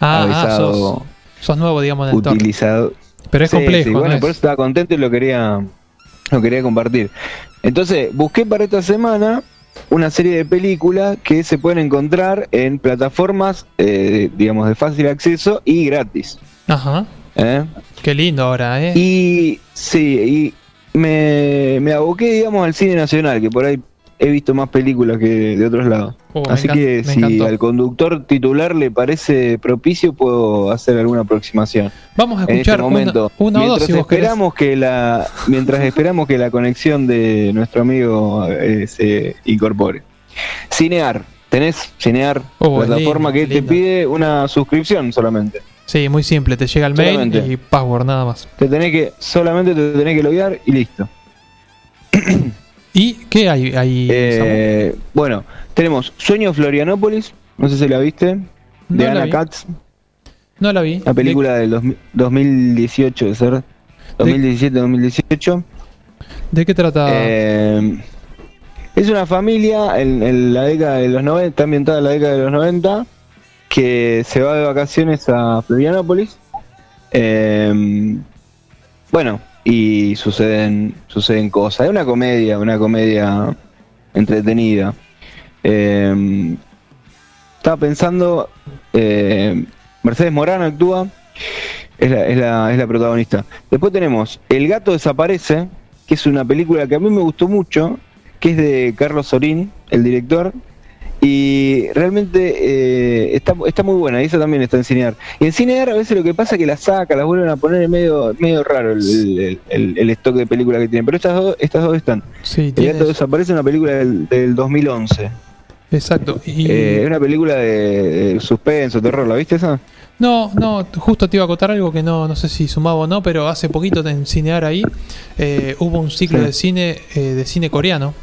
ah, ah, avisado sos, sos nuevo, digamos, del torrent. utilizado. Pero es Sí, complejo. sí, ¿no bueno, es? por eso estaba contento y lo quería, lo quería compartir. Entonces, busqué para esta semana una serie de películas que se pueden encontrar en plataformas, eh, digamos, de fácil acceso y gratis. Ajá. ¿eh? Qué lindo ahora, ¿eh? Y sí, y me, me aboqué, digamos, al cine nacional, que por ahí he visto más películas que de otros lados. Oh, Así que si encantó. al conductor titular le parece propicio, puedo hacer alguna aproximación Vamos a en este escuchar una, momento. una o dos mientras si esperamos que la mientras esperamos que la conexión de nuestro amigo eh, se incorpore. Cinear, tenés Cinear, Oh, plataforma lindo, que lindo. te pide una suscripción solamente. Sí, muy simple. Te llega el mail y password nada más. Te tenés que solamente te tenés que loguear y listo. ¿Y qué hay ahí? Eh, bueno, tenemos Sueño Florianópolis, no sé si la viste, No de la Ana. Katz, No la vi. la película del dos- 2018 de ser 2017-2018. ¿De qué trata? Eh, es una familia en, en la década de los 90, está ambientada en la década de los 90, que se va de vacaciones a Florianópolis. Eh, bueno, y suceden, suceden cosas. Es una comedia, una comedia entretenida. Eh, estaba pensando, eh, Mercedes Morán actúa, es la, es, la, es la protagonista. Después tenemos El gato desaparece, que es una película que a mí me gustó mucho, que es de Carlos Sorín, el director, Y realmente eh, está, está muy buena, y esa también está en Cinear. Y en Cinear a veces lo que pasa es que la saca, las vuelven a poner medio, medio raro el, el- el- el stock de películas que tienen. Pero estas dos, estas dos están. Sí, tiene gato desaparece una película del, del 2011. Exacto. Y Eh, es una película de, de suspenso, terror, ¿la viste esa? no, no, justo te iba a contar algo que no, no sé si sumaba o no, pero hace poquito en Cinear ahí eh, hubo un ciclo Sí. de cine eh, de cine coreano.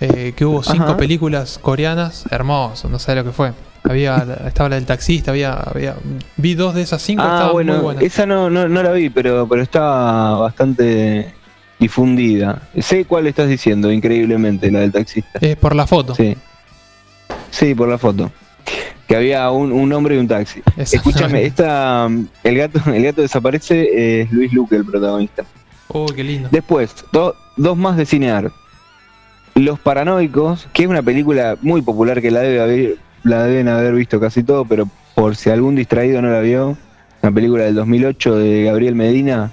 Eh, que hubo cinco Ajá. películas coreanas, hermoso, no sé lo que fue. Había, estaba la del taxista, había, había vi dos de esas cinco, Ah, estaban muy bueno, buenas. esa no, no, no la vi, pero, pero está bastante difundida. Sé cuál estás diciendo, increíblemente, la del taxista. Eh, por la foto. Sí. Sí, por la foto. Que había un, un hombre y un taxi. Escúchame, esta, el gato, el gato desaparece, es Luis Luque el protagonista. Uy, qué lindo. Después, do- dos más de cinear. Los Paranoicos, que es una película muy popular que la, debe haber, la deben haber visto casi todo, pero por si algún distraído no la vio, una película del 2008 de Gabriel Medina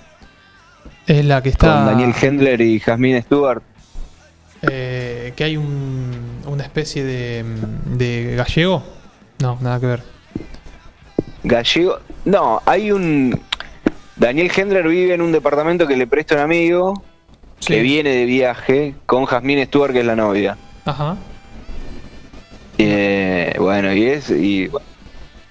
Es la que está. con Daniel Hendler y Jasmine Stewart. eh, que hay un, una especie de, de gallego. No, nada que ver. Gallego. No, hay un. Daniel Hendler vive en un departamento que le presta un amigo que viene de viaje con Jasmine Stewart, que es la novia. Ajá. Eh, bueno, y es. Y bueno,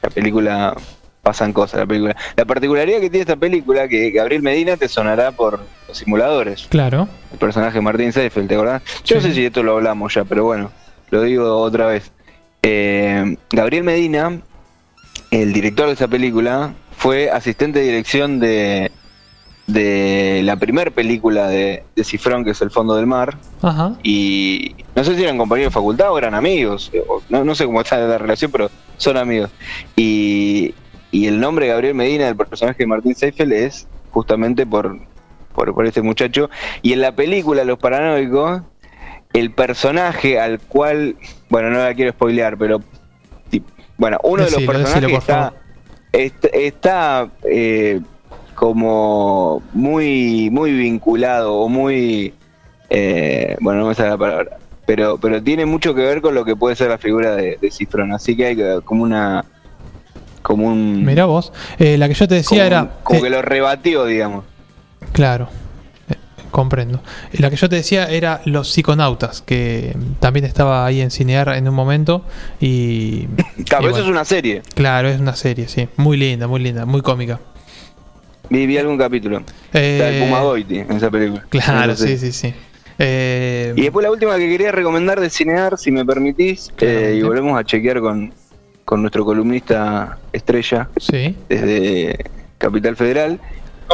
la película. Pasan cosas, la película. La particularidad que tiene esta película, que Gabriel Medina te sonará por los simuladores. Claro. El personaje Martín Seyfried, ¿te acordás? Yo no sé si esto lo hablamos ya, pero bueno, lo digo otra vez. Eh, Gabriel Medina, el director de esa película, fue asistente de dirección de, de la primera película de, de Cifrón, que es El Fondo del Mar. Ajá. Y no sé si eran compañeros de facultad o eran amigos. o no, no sé cómo está la relación, pero son amigos. Y, y el nombre de Gabriel Medina, del personaje de Martín Seyfried, es justamente por, por, por este muchacho. Y en la película Los Paranoicos, el personaje al cual, bueno, no la quiero spoilear, pero bueno, uno de los personajes decilo, está, est- está, eh, como muy, muy vinculado o muy, eh, bueno, no me sale la palabra, pero, pero tiene mucho que ver con lo que puede ser la figura de, de Cifrón, así que hay que- como una, como un, Mirá vos. Eh, la que yo te decía como, era. como eh, que lo rebatió, digamos. Claro, eh, comprendo. Eh, La que yo te decía era Los Psiconautas, que también estaba ahí en Cinear en un momento. Y. Claro, y eso bueno, es una serie. Claro, es una serie, sí. Muy linda, muy linda, muy cómica. Vi, vi algún capítulo. Eh, Está el Puma Goiti en esa película. Claro, No sé. sí, sí, sí. Eh, Y después la última que quería recomendar de Cinear, si me permitís, eh, y volvemos a chequear con, con nuestro columnista estrella sí. desde Capital Federal.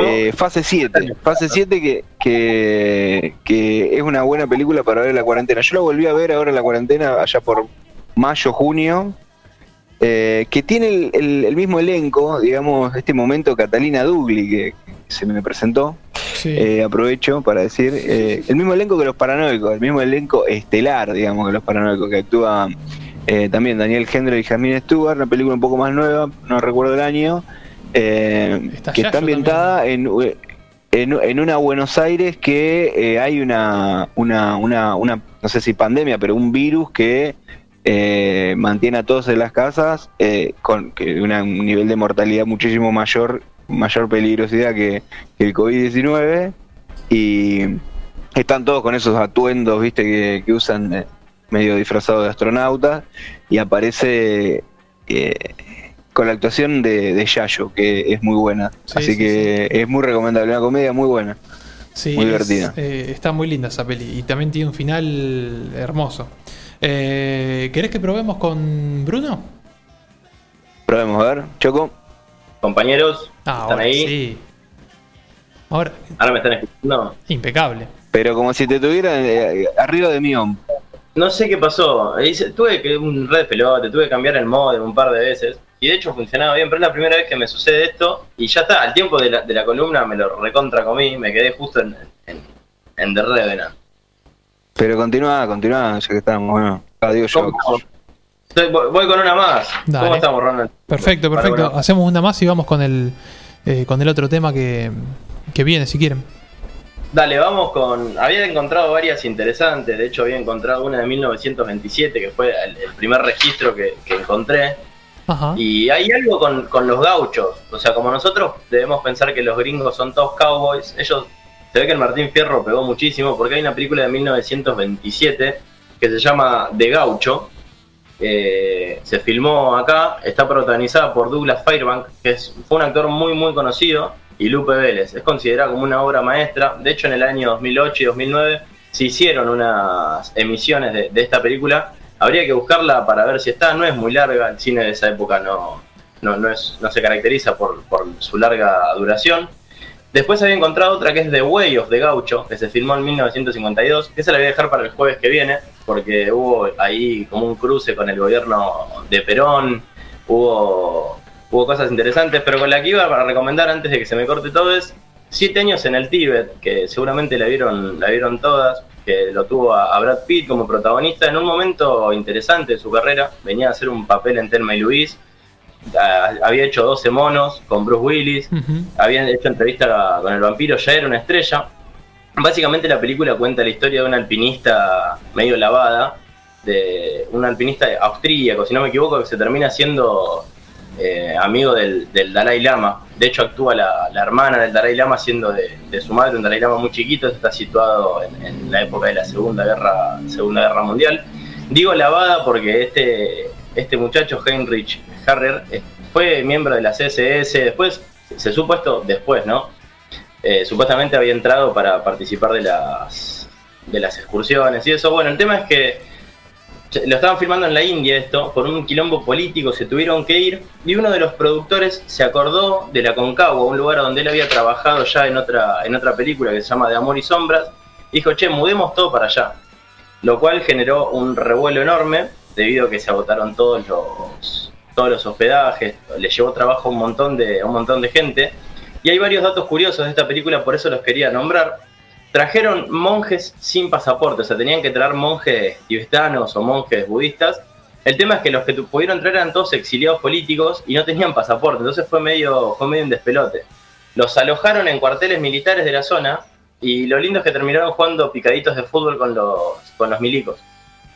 Eh, fase 7, fase 7 que, que, que es una buena película para ver en la cuarentena. Yo la volví a ver ahora en la cuarentena, allá por mayo, junio, eh, que tiene el, el- el mismo elenco, digamos, este momento Catalina Dugli, que, que se me presentó. Eh, aprovecho para decir, eh, el mismo elenco que los paranoicos, el mismo elenco estelar, digamos, que los paranoicos, que actúa eh, también Daniel Hendler y Jasmine Stewart, una película un poco más nueva, no recuerdo el año, eh, que está ambientada en, en, en una Buenos Aires que hay una, una, una, una, no sé si pandemia, pero un virus que eh, mantiene a todos en las casas eh, con una- un nivel de mortalidad muchísimo mayor, mayor peligrosidad que, que el COVID-19 y están todos con esos atuendos, viste, que, que usan eh, medio disfrazados de astronautas y aparece con la actuación de, de Yayo, que es muy buena. Sí, Así sí, que es muy recomendable, una comedia muy buena. Sí, muy es- divertida. eh, está muy linda esa peli y también tiene un final hermoso. Eh, ¿Querés que probemos con Bruno? Probemos a ver, Choco. Compañeros, Ah, ¿están ahora ahí? sí. Ahora, ¿Ahora me están escuchando? impecable. Pero como si te tuvieran eh, arriba de mi hombro. No sé qué pasó. Hice- Tuve que un red pelote, tuve que cambiar el modem un par de veces. Y de hecho funcionaba bien, pero es la primera vez que me sucede esto. Y ya está, al tiempo de la, de la columna me lo recontra comí, me quedé justo en, en, en The Revenant. Pero continúa, continúa, ya que estamos. Bueno, ah, digo yo. Estoy- voy, con una más. Dale. ¿Cómo estamos, Ronald? Perfecto, Para perfecto. Hacemos una más y vamos con el eh, con el otro tema que, que viene, si quieren. Dale, vamos con. Había encontrado varias interesantes. De hecho, había encontrado una de 1927, que fue el, el primer registro que, que encontré. Ajá. Y hay algo con, con los gauchos. O sea, como nosotros debemos pensar que los gringos son todos cowboys, ellos. Se ve que el Martín Fierro pegó muchísimo porque hay una película de 1927 que se llama De Gaucho. se filmó acá, está protagonizada por Douglas Fairbank, que es, fue un actor muy muy conocido, y Lupe Vélez. Es considerada como una obra maestra. De hecho, en el año 2008 y 2009 se hicieron unas emisiones de, de esta película. Habría que buscarla para ver si está. No es muy larga, el cine de esa época no, no, no, es, no se caracteriza por, por su larga duración. Después había encontrado otra que es The Way of the Gaucho, que se filmó en 1952, que esa la voy a dejar para el jueves que viene, porque hubo ahí como un cruce con el gobierno de Perón, hubo, hubo cosas interesantes, pero con la que iba para recomendar antes de que se me corte todo es Siete años en el Tíbet, que seguramente la vieron, la vieron todas, que lo tuvo a, Brad Pitt como protagonista en un momento interesante de su carrera, venía a hacer un papel en Telma y Luis, había hecho 12 monos con Bruce Willis, habían hecho entrevista con el vampiro, ya era una estrella. Básicamente la película cuenta la historia de una alpinista medio lavada, de un alpinista austríaco, si no me equivoco, que se termina siendo eh, amigo del, del Dalai Lama. De hecho actúa la, la hermana del Dalai Lama siendo de, de su madre un Dalai Lama muy chiquito, está situado en, en la época de la Segunda Guerra, Segunda Guerra Mundial. Digo lavada porque este, este muchacho Heinrich Harrer eh, fue miembro de la CSS, después se supo esto después, ¿no? Eh, supuestamente había entrado para participar de las de las excursiones y eso. Bueno, el tema es que lo estaban filmando en la India esto, por un quilombo político se tuvieron que ir y uno de los productores se acordó de la Concagua, un lugar donde él había trabajado ya en otra, en otra película que se llama De Amor y Sombras, dijo, che, mudemos todo para allá. Lo cual generó un revuelo enorme debido a que se agotaron todos los, todos los hospedajes, le llevó trabajo a un montón de, a un montón de gente. Y hay varios datos curiosos de esta película, por eso los quería nombrar. Trajeron monjes sin pasaporte, o sea, tenían que traer monjes tibetanos o monjes budistas. El tema es que los que pudieron traer eran todos exiliados políticos y no tenían pasaporte, entonces fue medio, fue medio un despelote. Los alojaron en cuarteles militares de la zona y lo lindo es que terminaron jugando picaditos de fútbol con los, con los milicos.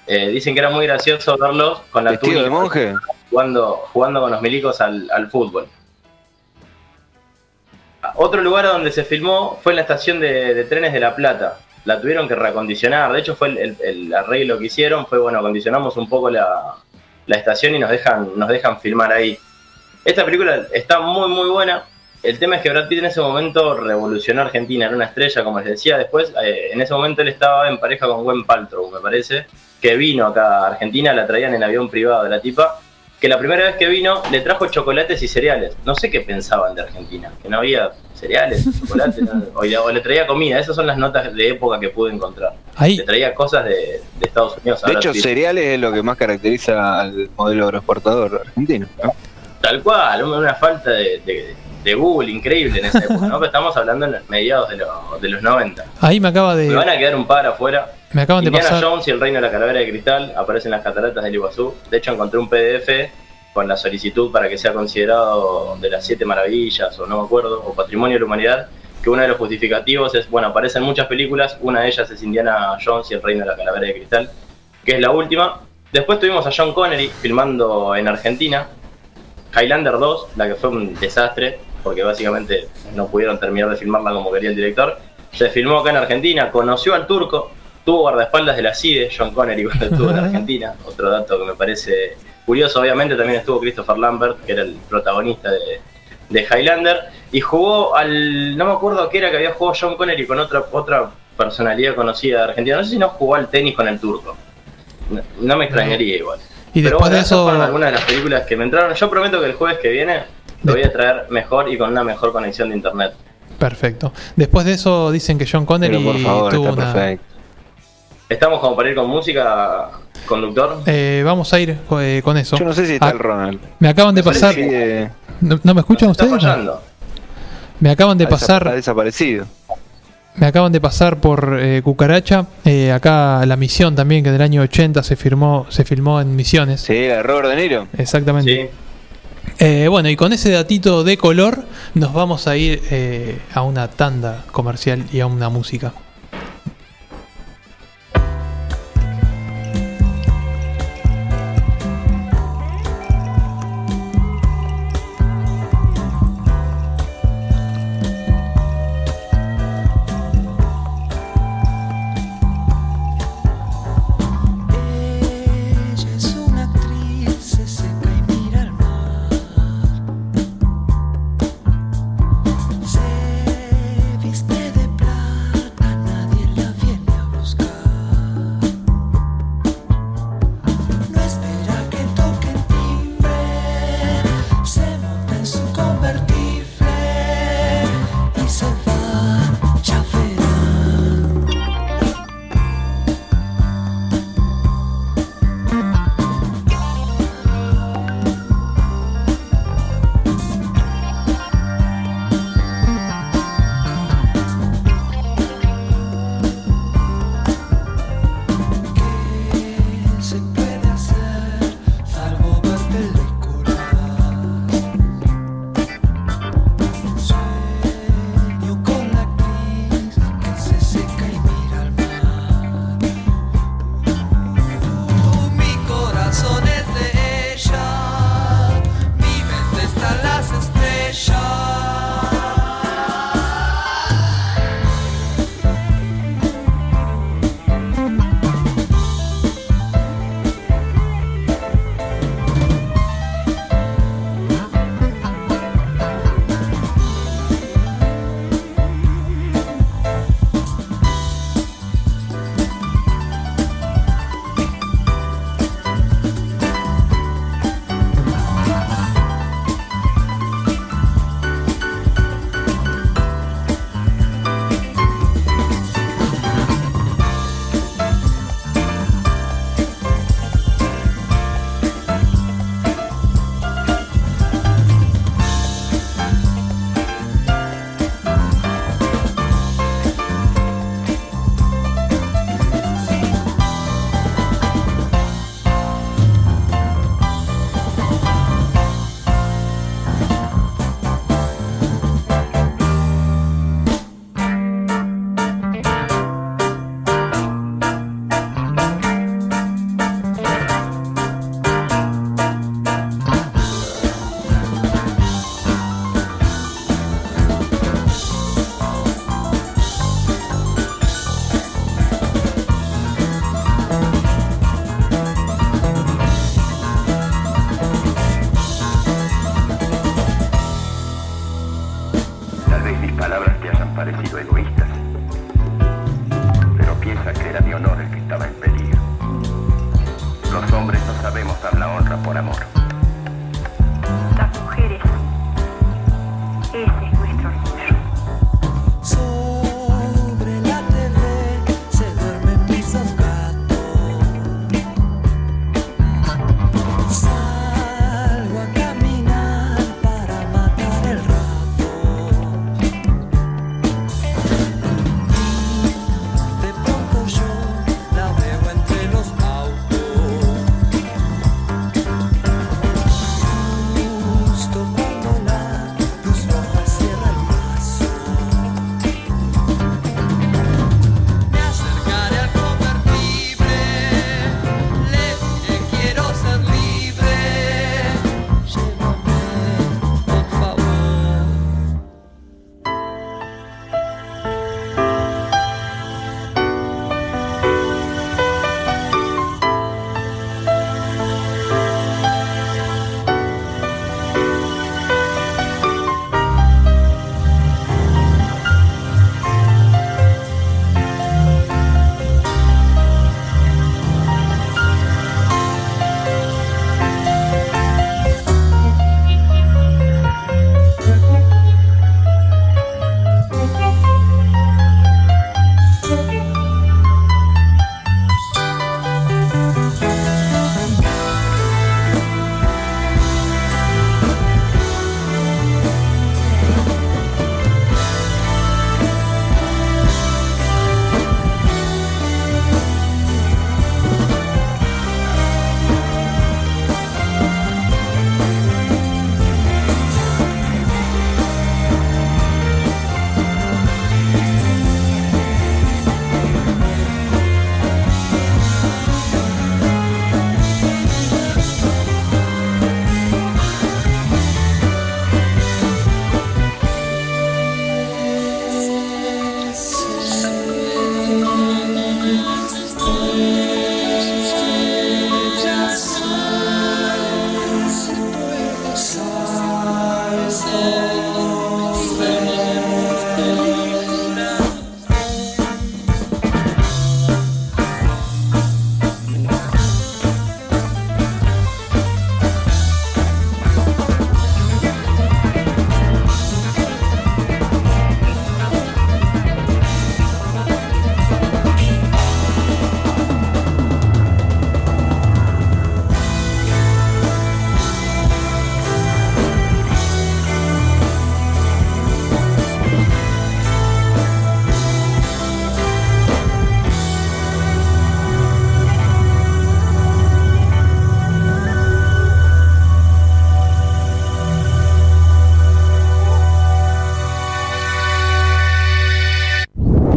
Eh, dicen que era muy gracioso verlos con la ¿Vestido de túnica, monje? Jugando, jugando con los milicos al, fútbol. Otro lugar donde se filmó fue en la estación de, trenes de La Plata. La tuvieron que reacondicionar. De hecho, fue el arreglo que hicieron. Fue bueno, acondicionamos un poco la, la estación y nos dejan, nos dejan filmar ahí. Esta película está muy, muy buena. El tema es que Brad Pitt en ese momento revolucionó a Argentina, era una estrella, como les decía. Después, eh, en ese momento él estaba en pareja con Gwen Paltrow, me parece, que vino acá a Argentina, la traían en avión privado de la tipa, que la primera vez que vino le trajo chocolates y cereales. No sé qué pensaban de Argentina, que no había cereales, chocolates, no, o, le- o le traía comida. Esas son las notas de época que pude encontrar. Ahí. Le traía cosas de, de Estados Unidos. De hecho, cereales es lo que más caracteriza al modelo agroexportador argentino. ¿no? Tal cual, una una falta de, de- de Google increíble en esa época, ¿no? Pero estamos hablando en mediados de, los- de los 90. Ahí me acaba Me van de. a quedar un par afuera. Me acaban de Indiana pasar. Jones y el Reino de la Calavera de Cristal aparecen en las cataratas del Iguazú. De hecho, encontré un PDF con la solicitud para que sea considerado de las siete maravillas, o no me acuerdo, o patrimonio de la humanidad, que uno de los justificativos es, bueno, aparecen muchas películas, una de ellas es Indiana Jones y el Reino de la Calavera de Cristal, que es la última. Después tuvimos a John Connery filmando en Argentina, Highlander 2, la que fue un desastre, porque básicamente no pudieron terminar de filmarla como quería el director. Se filmó acá en Argentina, conoció al turco, tuvo guardaespaldas de la CIDE, John Connery cuando estuvo en Argentina. Otro dato que me parece curioso, obviamente también estuvo Christopher Lambert, que era el protagonista de, de Highlander, y jugó al. No me acuerdo qué era que había jugado John Connery con otra, otra personalidad conocida de Argentina. No sé si no jugó al tenis con el turco. No, no me extrañaría igual. Y Pero después bueno, de eso. fueron algunas de las películas que me entraron. Yo prometo que el jueves que viene lo voy a traer mejor y con una mejor conexión de internet. Perfecto. Después de eso dicen que John Connery Pero por favor, tuvo está una. perfecto. Estamos como para ir con música, conductor. Eh, vamos a ir eh, con eso. Yo no sé si está Ah, el Ronald. Me acaban de pasar. que- ¿No, no me escuchan ustedes? Me acaban de Ha pasar. ha desaparecido. Me acaban de pasar por eh, Cucaracha. eh, acá la misión también, que en el año 80 se firmó, se filmó en Misiones. Sí, la de Robert De Niro. Exactamente. Eh, bueno, y con ese datito de color nos vamos a ir eh, a una tanda comercial y a una música.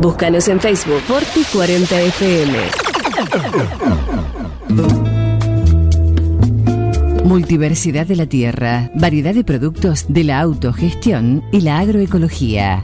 Búscanos en Facebook Forti 40 FM. Multiversidad de la tierra, variedad de productos de la autogestión y la agroecología.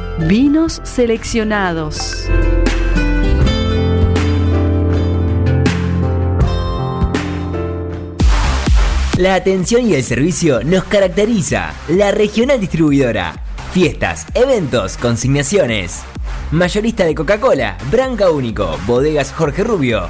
vinos seleccionados. La atención y el servicio nos caracteriza. La regional distribuidora. Fiestas, eventos, consignaciones. Mayorista de Coca-Cola, Branca Único, Bodegas Jorge Rubio,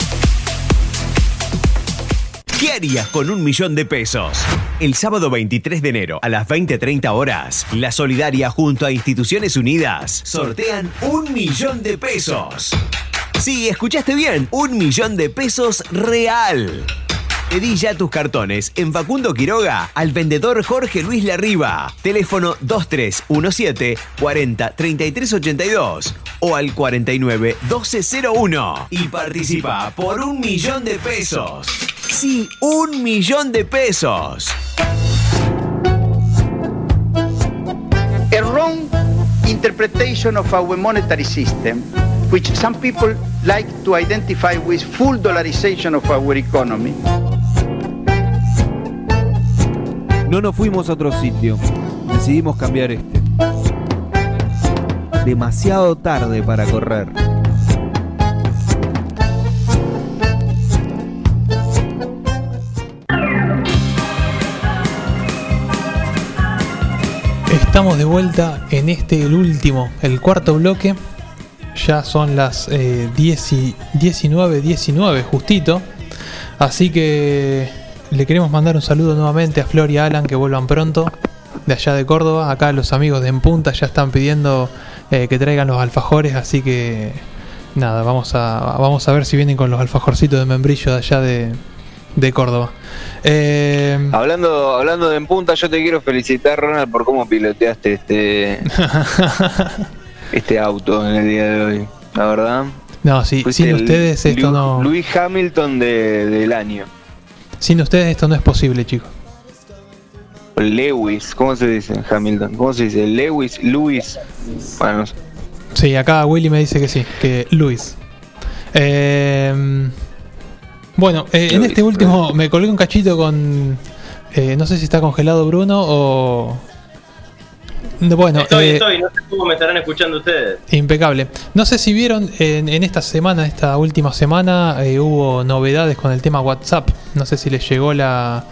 ¿Qué harías con un millón de pesos? El sábado 23 de enero a las 20.30 horas, la Solidaria junto a Instituciones Unidas sortean un millón de pesos. Sí, escuchaste bien, un millón de pesos real. Pedí ya tus cartones en Facundo Quiroga al vendedor Jorge Luis Larriba. Teléfono 2317 40 33 82 o al 49 1201 y participa por un millón de pesos. Sí, un millón de pesos. a wrong interpretation of our monetary system, which some people like to identify with full dollarization of our economy. No nos fuimos a otro sitio. Decidimos cambiar este. Demasiado tarde para correr. Estamos de vuelta en este, el último, el cuarto bloque. Ya son las eh, 10 y 19, 19 justito. Así que le queremos mandar un saludo nuevamente a Flor y a Alan que vuelvan pronto de allá de Córdoba. Acá los amigos de En Punta ya están pidiendo eh, que traigan los alfajores, así que nada, vamos a, vamos a ver si vienen con los alfajorcitos de membrillo de allá de, de Córdoba. Eh, Hablando, hablando de en punta, yo te quiero felicitar, Ronald, por cómo piloteaste este, este auto en el día de hoy. La verdad. no, sí, sin el ustedes esto Lu- no. Luis Hamilton de- del año. Sin ustedes esto no es posible, chicos. Lewis, ¿cómo se dice Hamilton? ¿Cómo se dice? Lewis, Luis. Bueno, no sé. Sí, acá Willy me dice que sí, que Luis. Eh, bueno, eh, en este último me colgué un cachito con. eh, no sé si está congelado Bruno o. No, Bueno, estoy, eh, estoy, no sé cómo me estarán escuchando ustedes. impecable. No sé si vieron en, en esta semana, esta última semana, eh, hubo novedades con el tema WhatsApp. No sé si les llegó la,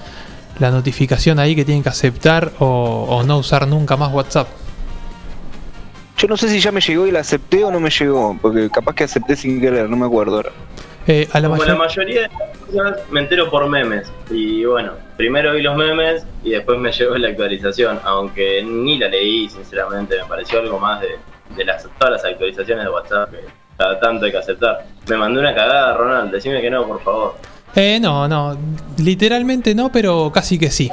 la notificación ahí que tienen que aceptar o, o no usar nunca más WhatsApp. Yo no sé si ya me llegó y la acepté o no me llegó, porque capaz que acepté sin querer, no me acuerdo ahora. Eh, a la Como mayor- la mayoría de las cosas me entero por memes. Y bueno, primero vi los memes y después me llegó la actualización. Aunque ni la leí, sinceramente, me pareció algo más de, de las, todas las actualizaciones de WhatsApp que cada tanto hay que aceptar. Me mandó una cagada, Ronald, decime que no, por favor. Eh, no, no, literalmente no, pero casi que sí.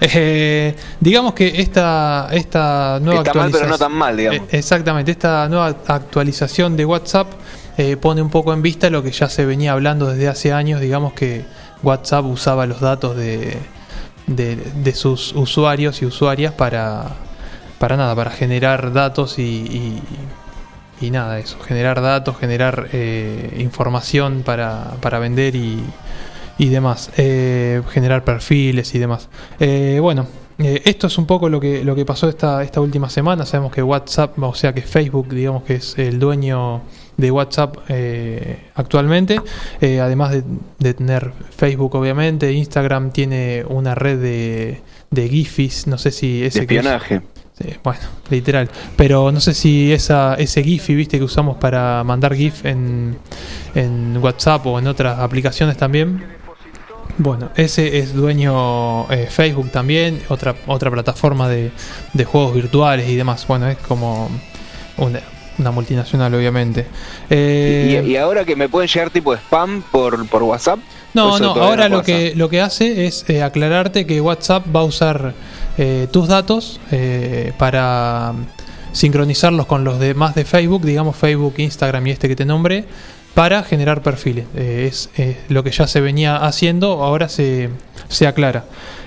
Eh, digamos que esta, esta nueva Está mal, pero actualización. no tan mal, digamos. Eh, exactamente, esta nueva actualización de WhatsApp eh, pone un poco en vista lo que ya se venía hablando desde hace años, digamos que WhatsApp usaba los datos de, de, sus usuarios y usuarias para, para nada, para generar datos y, y, nada, eso, generar datos, generar eh, información para, para vender y, y demás, eh, generar perfiles y demás. Bueno, esto es un poco lo que, lo que pasó esta, esta última semana. Sabemos que WhatsApp, o sea que Facebook, digamos que es el dueño de WhatsApp eh, actualmente. Eh, además de, de tener Facebook, obviamente, Instagram tiene una red de, de GIFs. No sé si ese De que espionaje. Bueno, literal. Pero no sé si esa, ese GIF, viste, que usamos para mandar GIF en, en WhatsApp o en otras aplicaciones también. Bueno, ese es dueño eh, Facebook también, otra, otra plataforma de, de juegos virtuales y demás. Bueno, es como una, una multinacional, obviamente. Eh, y, y ahora que me pueden llegar tipo spam por, por WhatsApp. no, no, ahora lo que, lo que hace es eh, aclararte que WhatsApp va a usar eh, tus datos eh, para sincronizarlos con los demás de Facebook, digamos Facebook, Instagram y este que te nombré, para generar perfiles. Es lo que ya se venía haciendo, ahora se, se aclara.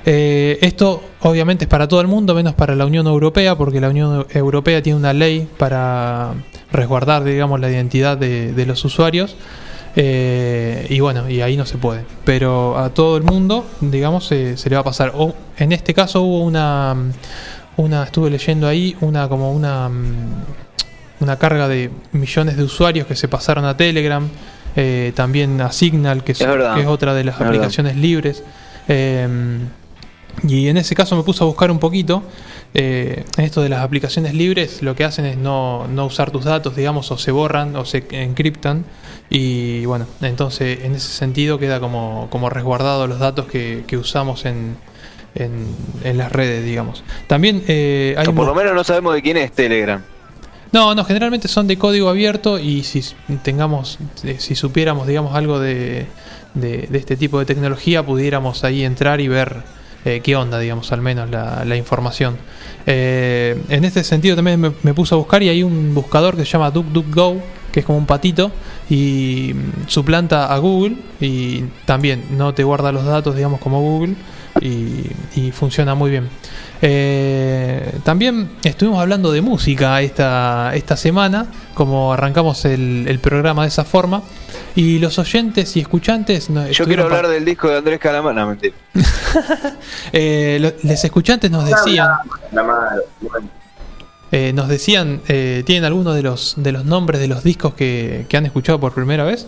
Eh, esto obviamente es para todo el mundo, menos para la Unión Europea, porque la Unión Europea tiene una ley para resguardar, digamos, la identidad de, de los usuarios. Eh, y bueno, y ahí no se puede. Pero a todo el mundo, digamos, se, se le va a pasar. O, en este caso hubo una, una, estuve leyendo ahí, una como una, mm, una carga de millones de usuarios que se pasaron a Telegram, eh, también a Signal, que es, que otra de las Es verdad. aplicaciones libres. Eh, y en ese caso me puse a buscar un poquito. eh, esto de las aplicaciones libres, lo que hacen es no, no usar tus datos, digamos, o se borran o se encriptan. Y bueno, entonces en ese sentido queda como, como resguardado los datos que, que usamos en, en, en las redes, digamos. También eh, hay O por lo menos no sabemos de quién es Telegram. no, no, generalmente son de código abierto y si tengamos, eh, si supiéramos, digamos, algo de, de, de este tipo de tecnología, pudiéramos ahí entrar y ver eh, qué onda, digamos, al menos la, información. Eh, en este sentido también me, me puse a buscar y hay un buscador que se llama DuckDuckGo, que es como un patito y mm, suplanta a Google y también no te guarda los datos, digamos, como Google y, y funciona muy bien. Eh, también estuvimos hablando de música esta, esta semana, como arrancamos el, el programa de esa forma, y los oyentes y escuchantes... nos Yo quiero hablar del disco de Andrés Calamar. No, mentira. eh, lo- los escuchantes nos decían, eh, nos decían, eh, ¿tienen alguno de los de los nombres de los discos que, que han escuchado por primera vez?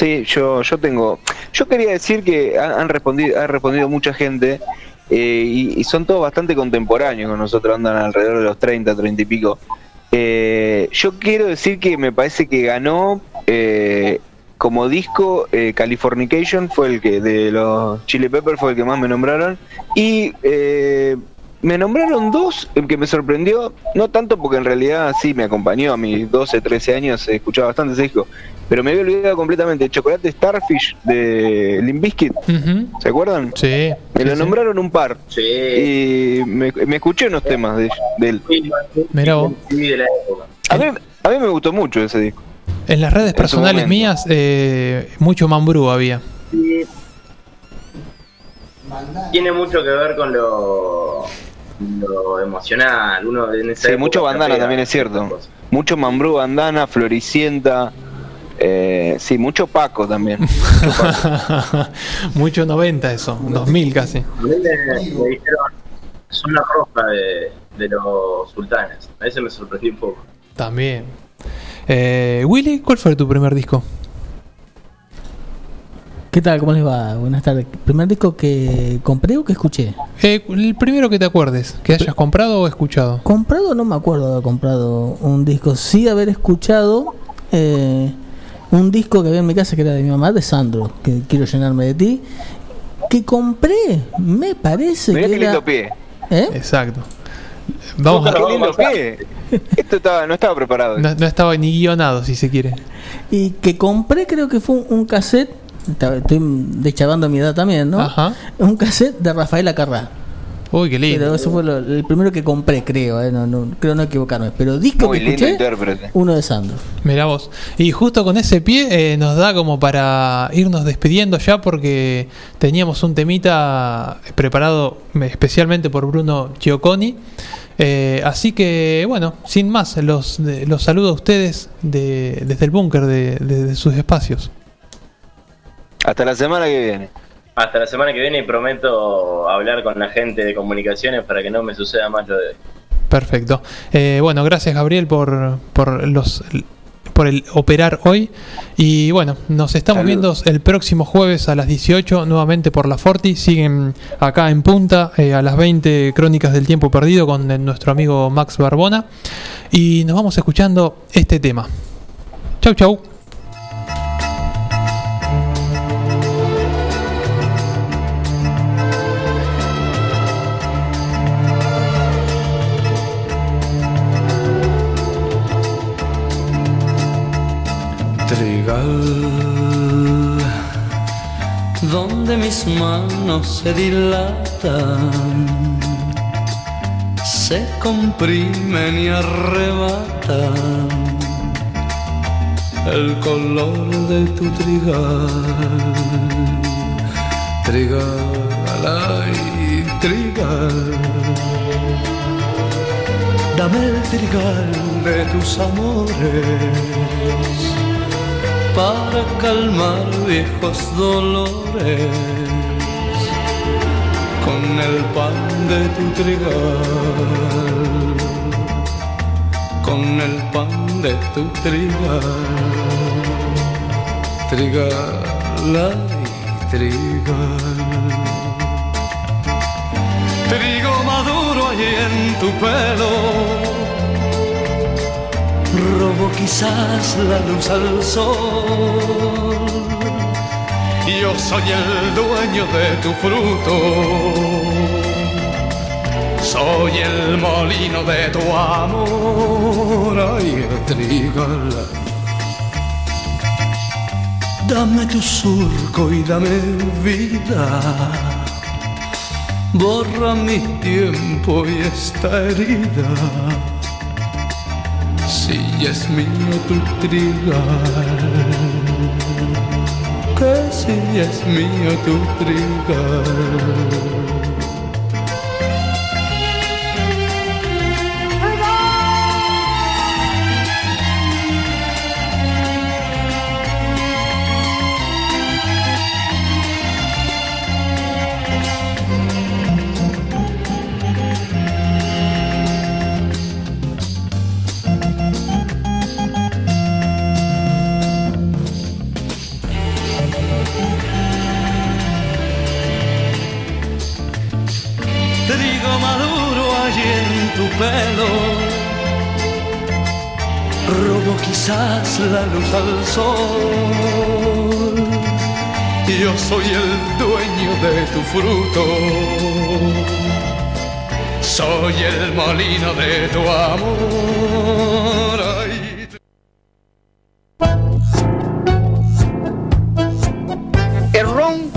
Sí, yo, yo tengo. Yo quería decir que han, respondido, ha respondido mucha gente eh, y, son todos bastante contemporáneos con nosotros, andan alrededor de los 30, 30 y pico. Eh, yo quiero decir que me parece que ganó eh, como disco eh, Californication, fue el que de los Chili Peppers fue el que más me nombraron. Y me nombraron dos eh, que me sorprendió, no tanto porque en realidad sí me acompañó a mis 12, 13 años, escuchaba bastante ese disco, pero me había olvidado completamente el chocolate Starfish de Limp Bizkit. ¿Se acuerdan? Sí. Me lo nombraron un par. Y me, me escuché unos temas de, de él. Mirá vos. A mí, a mí me gustó mucho ese disco. En las redes En personales mías, eh, mucho mambrú había. Tiene mucho que ver con lo, lo emocional. Uno en esa Sí, mucho bandana también es cierto. Mucho mambrú, bandana, floricienta. Eh, sí, mucho Paco también. mucho 90 eso, 2000 casi. A mí me, me dijeron zona roja de, de los sultanes. A veces me sorprendí un poco. También. Eh, Willy, ¿cuál fue tu primer disco? ¿Qué tal? ¿Cómo les va? Buenas tardes. ¿Primer disco que compré o que escuché? Eh, el primero que te acuerdes, que hayas comprado o escuchado. Comprado no me acuerdo de haber comprado un disco. Sí haber escuchado eh, un disco que había en mi casa que era de mi mamá, de Sandro, que quiero llenarme de ti. Que compré, me parece Mirá que qué era... lindo pie. ¿Eh? Exacto. Vamos a... Qué lindo pie. Esto estaba, no estaba preparado. No, no estaba ni guionado, si se quiere. Y que compré creo que fue un, un cassette, estoy deschavando mi edad también, ¿no? Ajá. Un cassette de Rafael Acarrá. Uy, qué lindo. Pero eso fue lo- el primero que compré, creo, eh, no, no- creo no equivocarme. Pero disco Muy que lindo escuché, intérprete. uno de Sandro. Mirá vos. Y justo con ese pie eh, nos da como para irnos despidiendo ya porque teníamos un temita preparado eh, especialmente por Bruno Gioconi. Eh, así que bueno, sin más, los, los saludo a ustedes de- desde el búnker de, de- de sus espacios. Hasta la semana que viene. Hasta la semana que viene y prometo hablar con la gente de comunicaciones para que no me suceda más lo de Perfecto. Eh, bueno, gracias Gabriel por, por los por el operar hoy. Y bueno, nos estamos viendo el próximo jueves a las 18 nuevamente por la Forti. Siguen acá en punta eh, a las 20 Crónicas del Tiempo Perdido con nuestro amigo Max Barbona. Y nos vamos escuchando este tema. Chau, chau. Trigal, donde mis manos se dilatan, se comprimen y arrebatan el color de tu trigal. Trigal, ay, trigal. Dame el trigal de tus amores para calmar viejos dolores con el pan de tu trigal, con el pan de tu trigal, trigal, ay, trigal. Trigo maduro allí en tu pelo robo quizás la luz al sol. Yo soy el dueño de tu fruto, soy el molino de tu amor. Ay, trigal, dame tu surco y dame vida. Borra mi tiempo y esta herida mío tu trigal, que si mío tu trigal. Luz al sol. Yo soy el dueño de tu fruto, soy el molino de tu amor. A wrong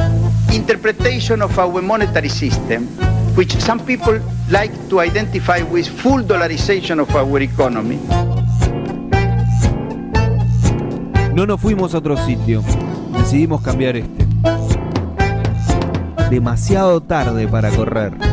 interpretation of our monetary system, which some people like to identify with full dollarization of our economy, No nos fuimos a otro sitio. Decidimos cambiar este. Demasiado tarde para correr.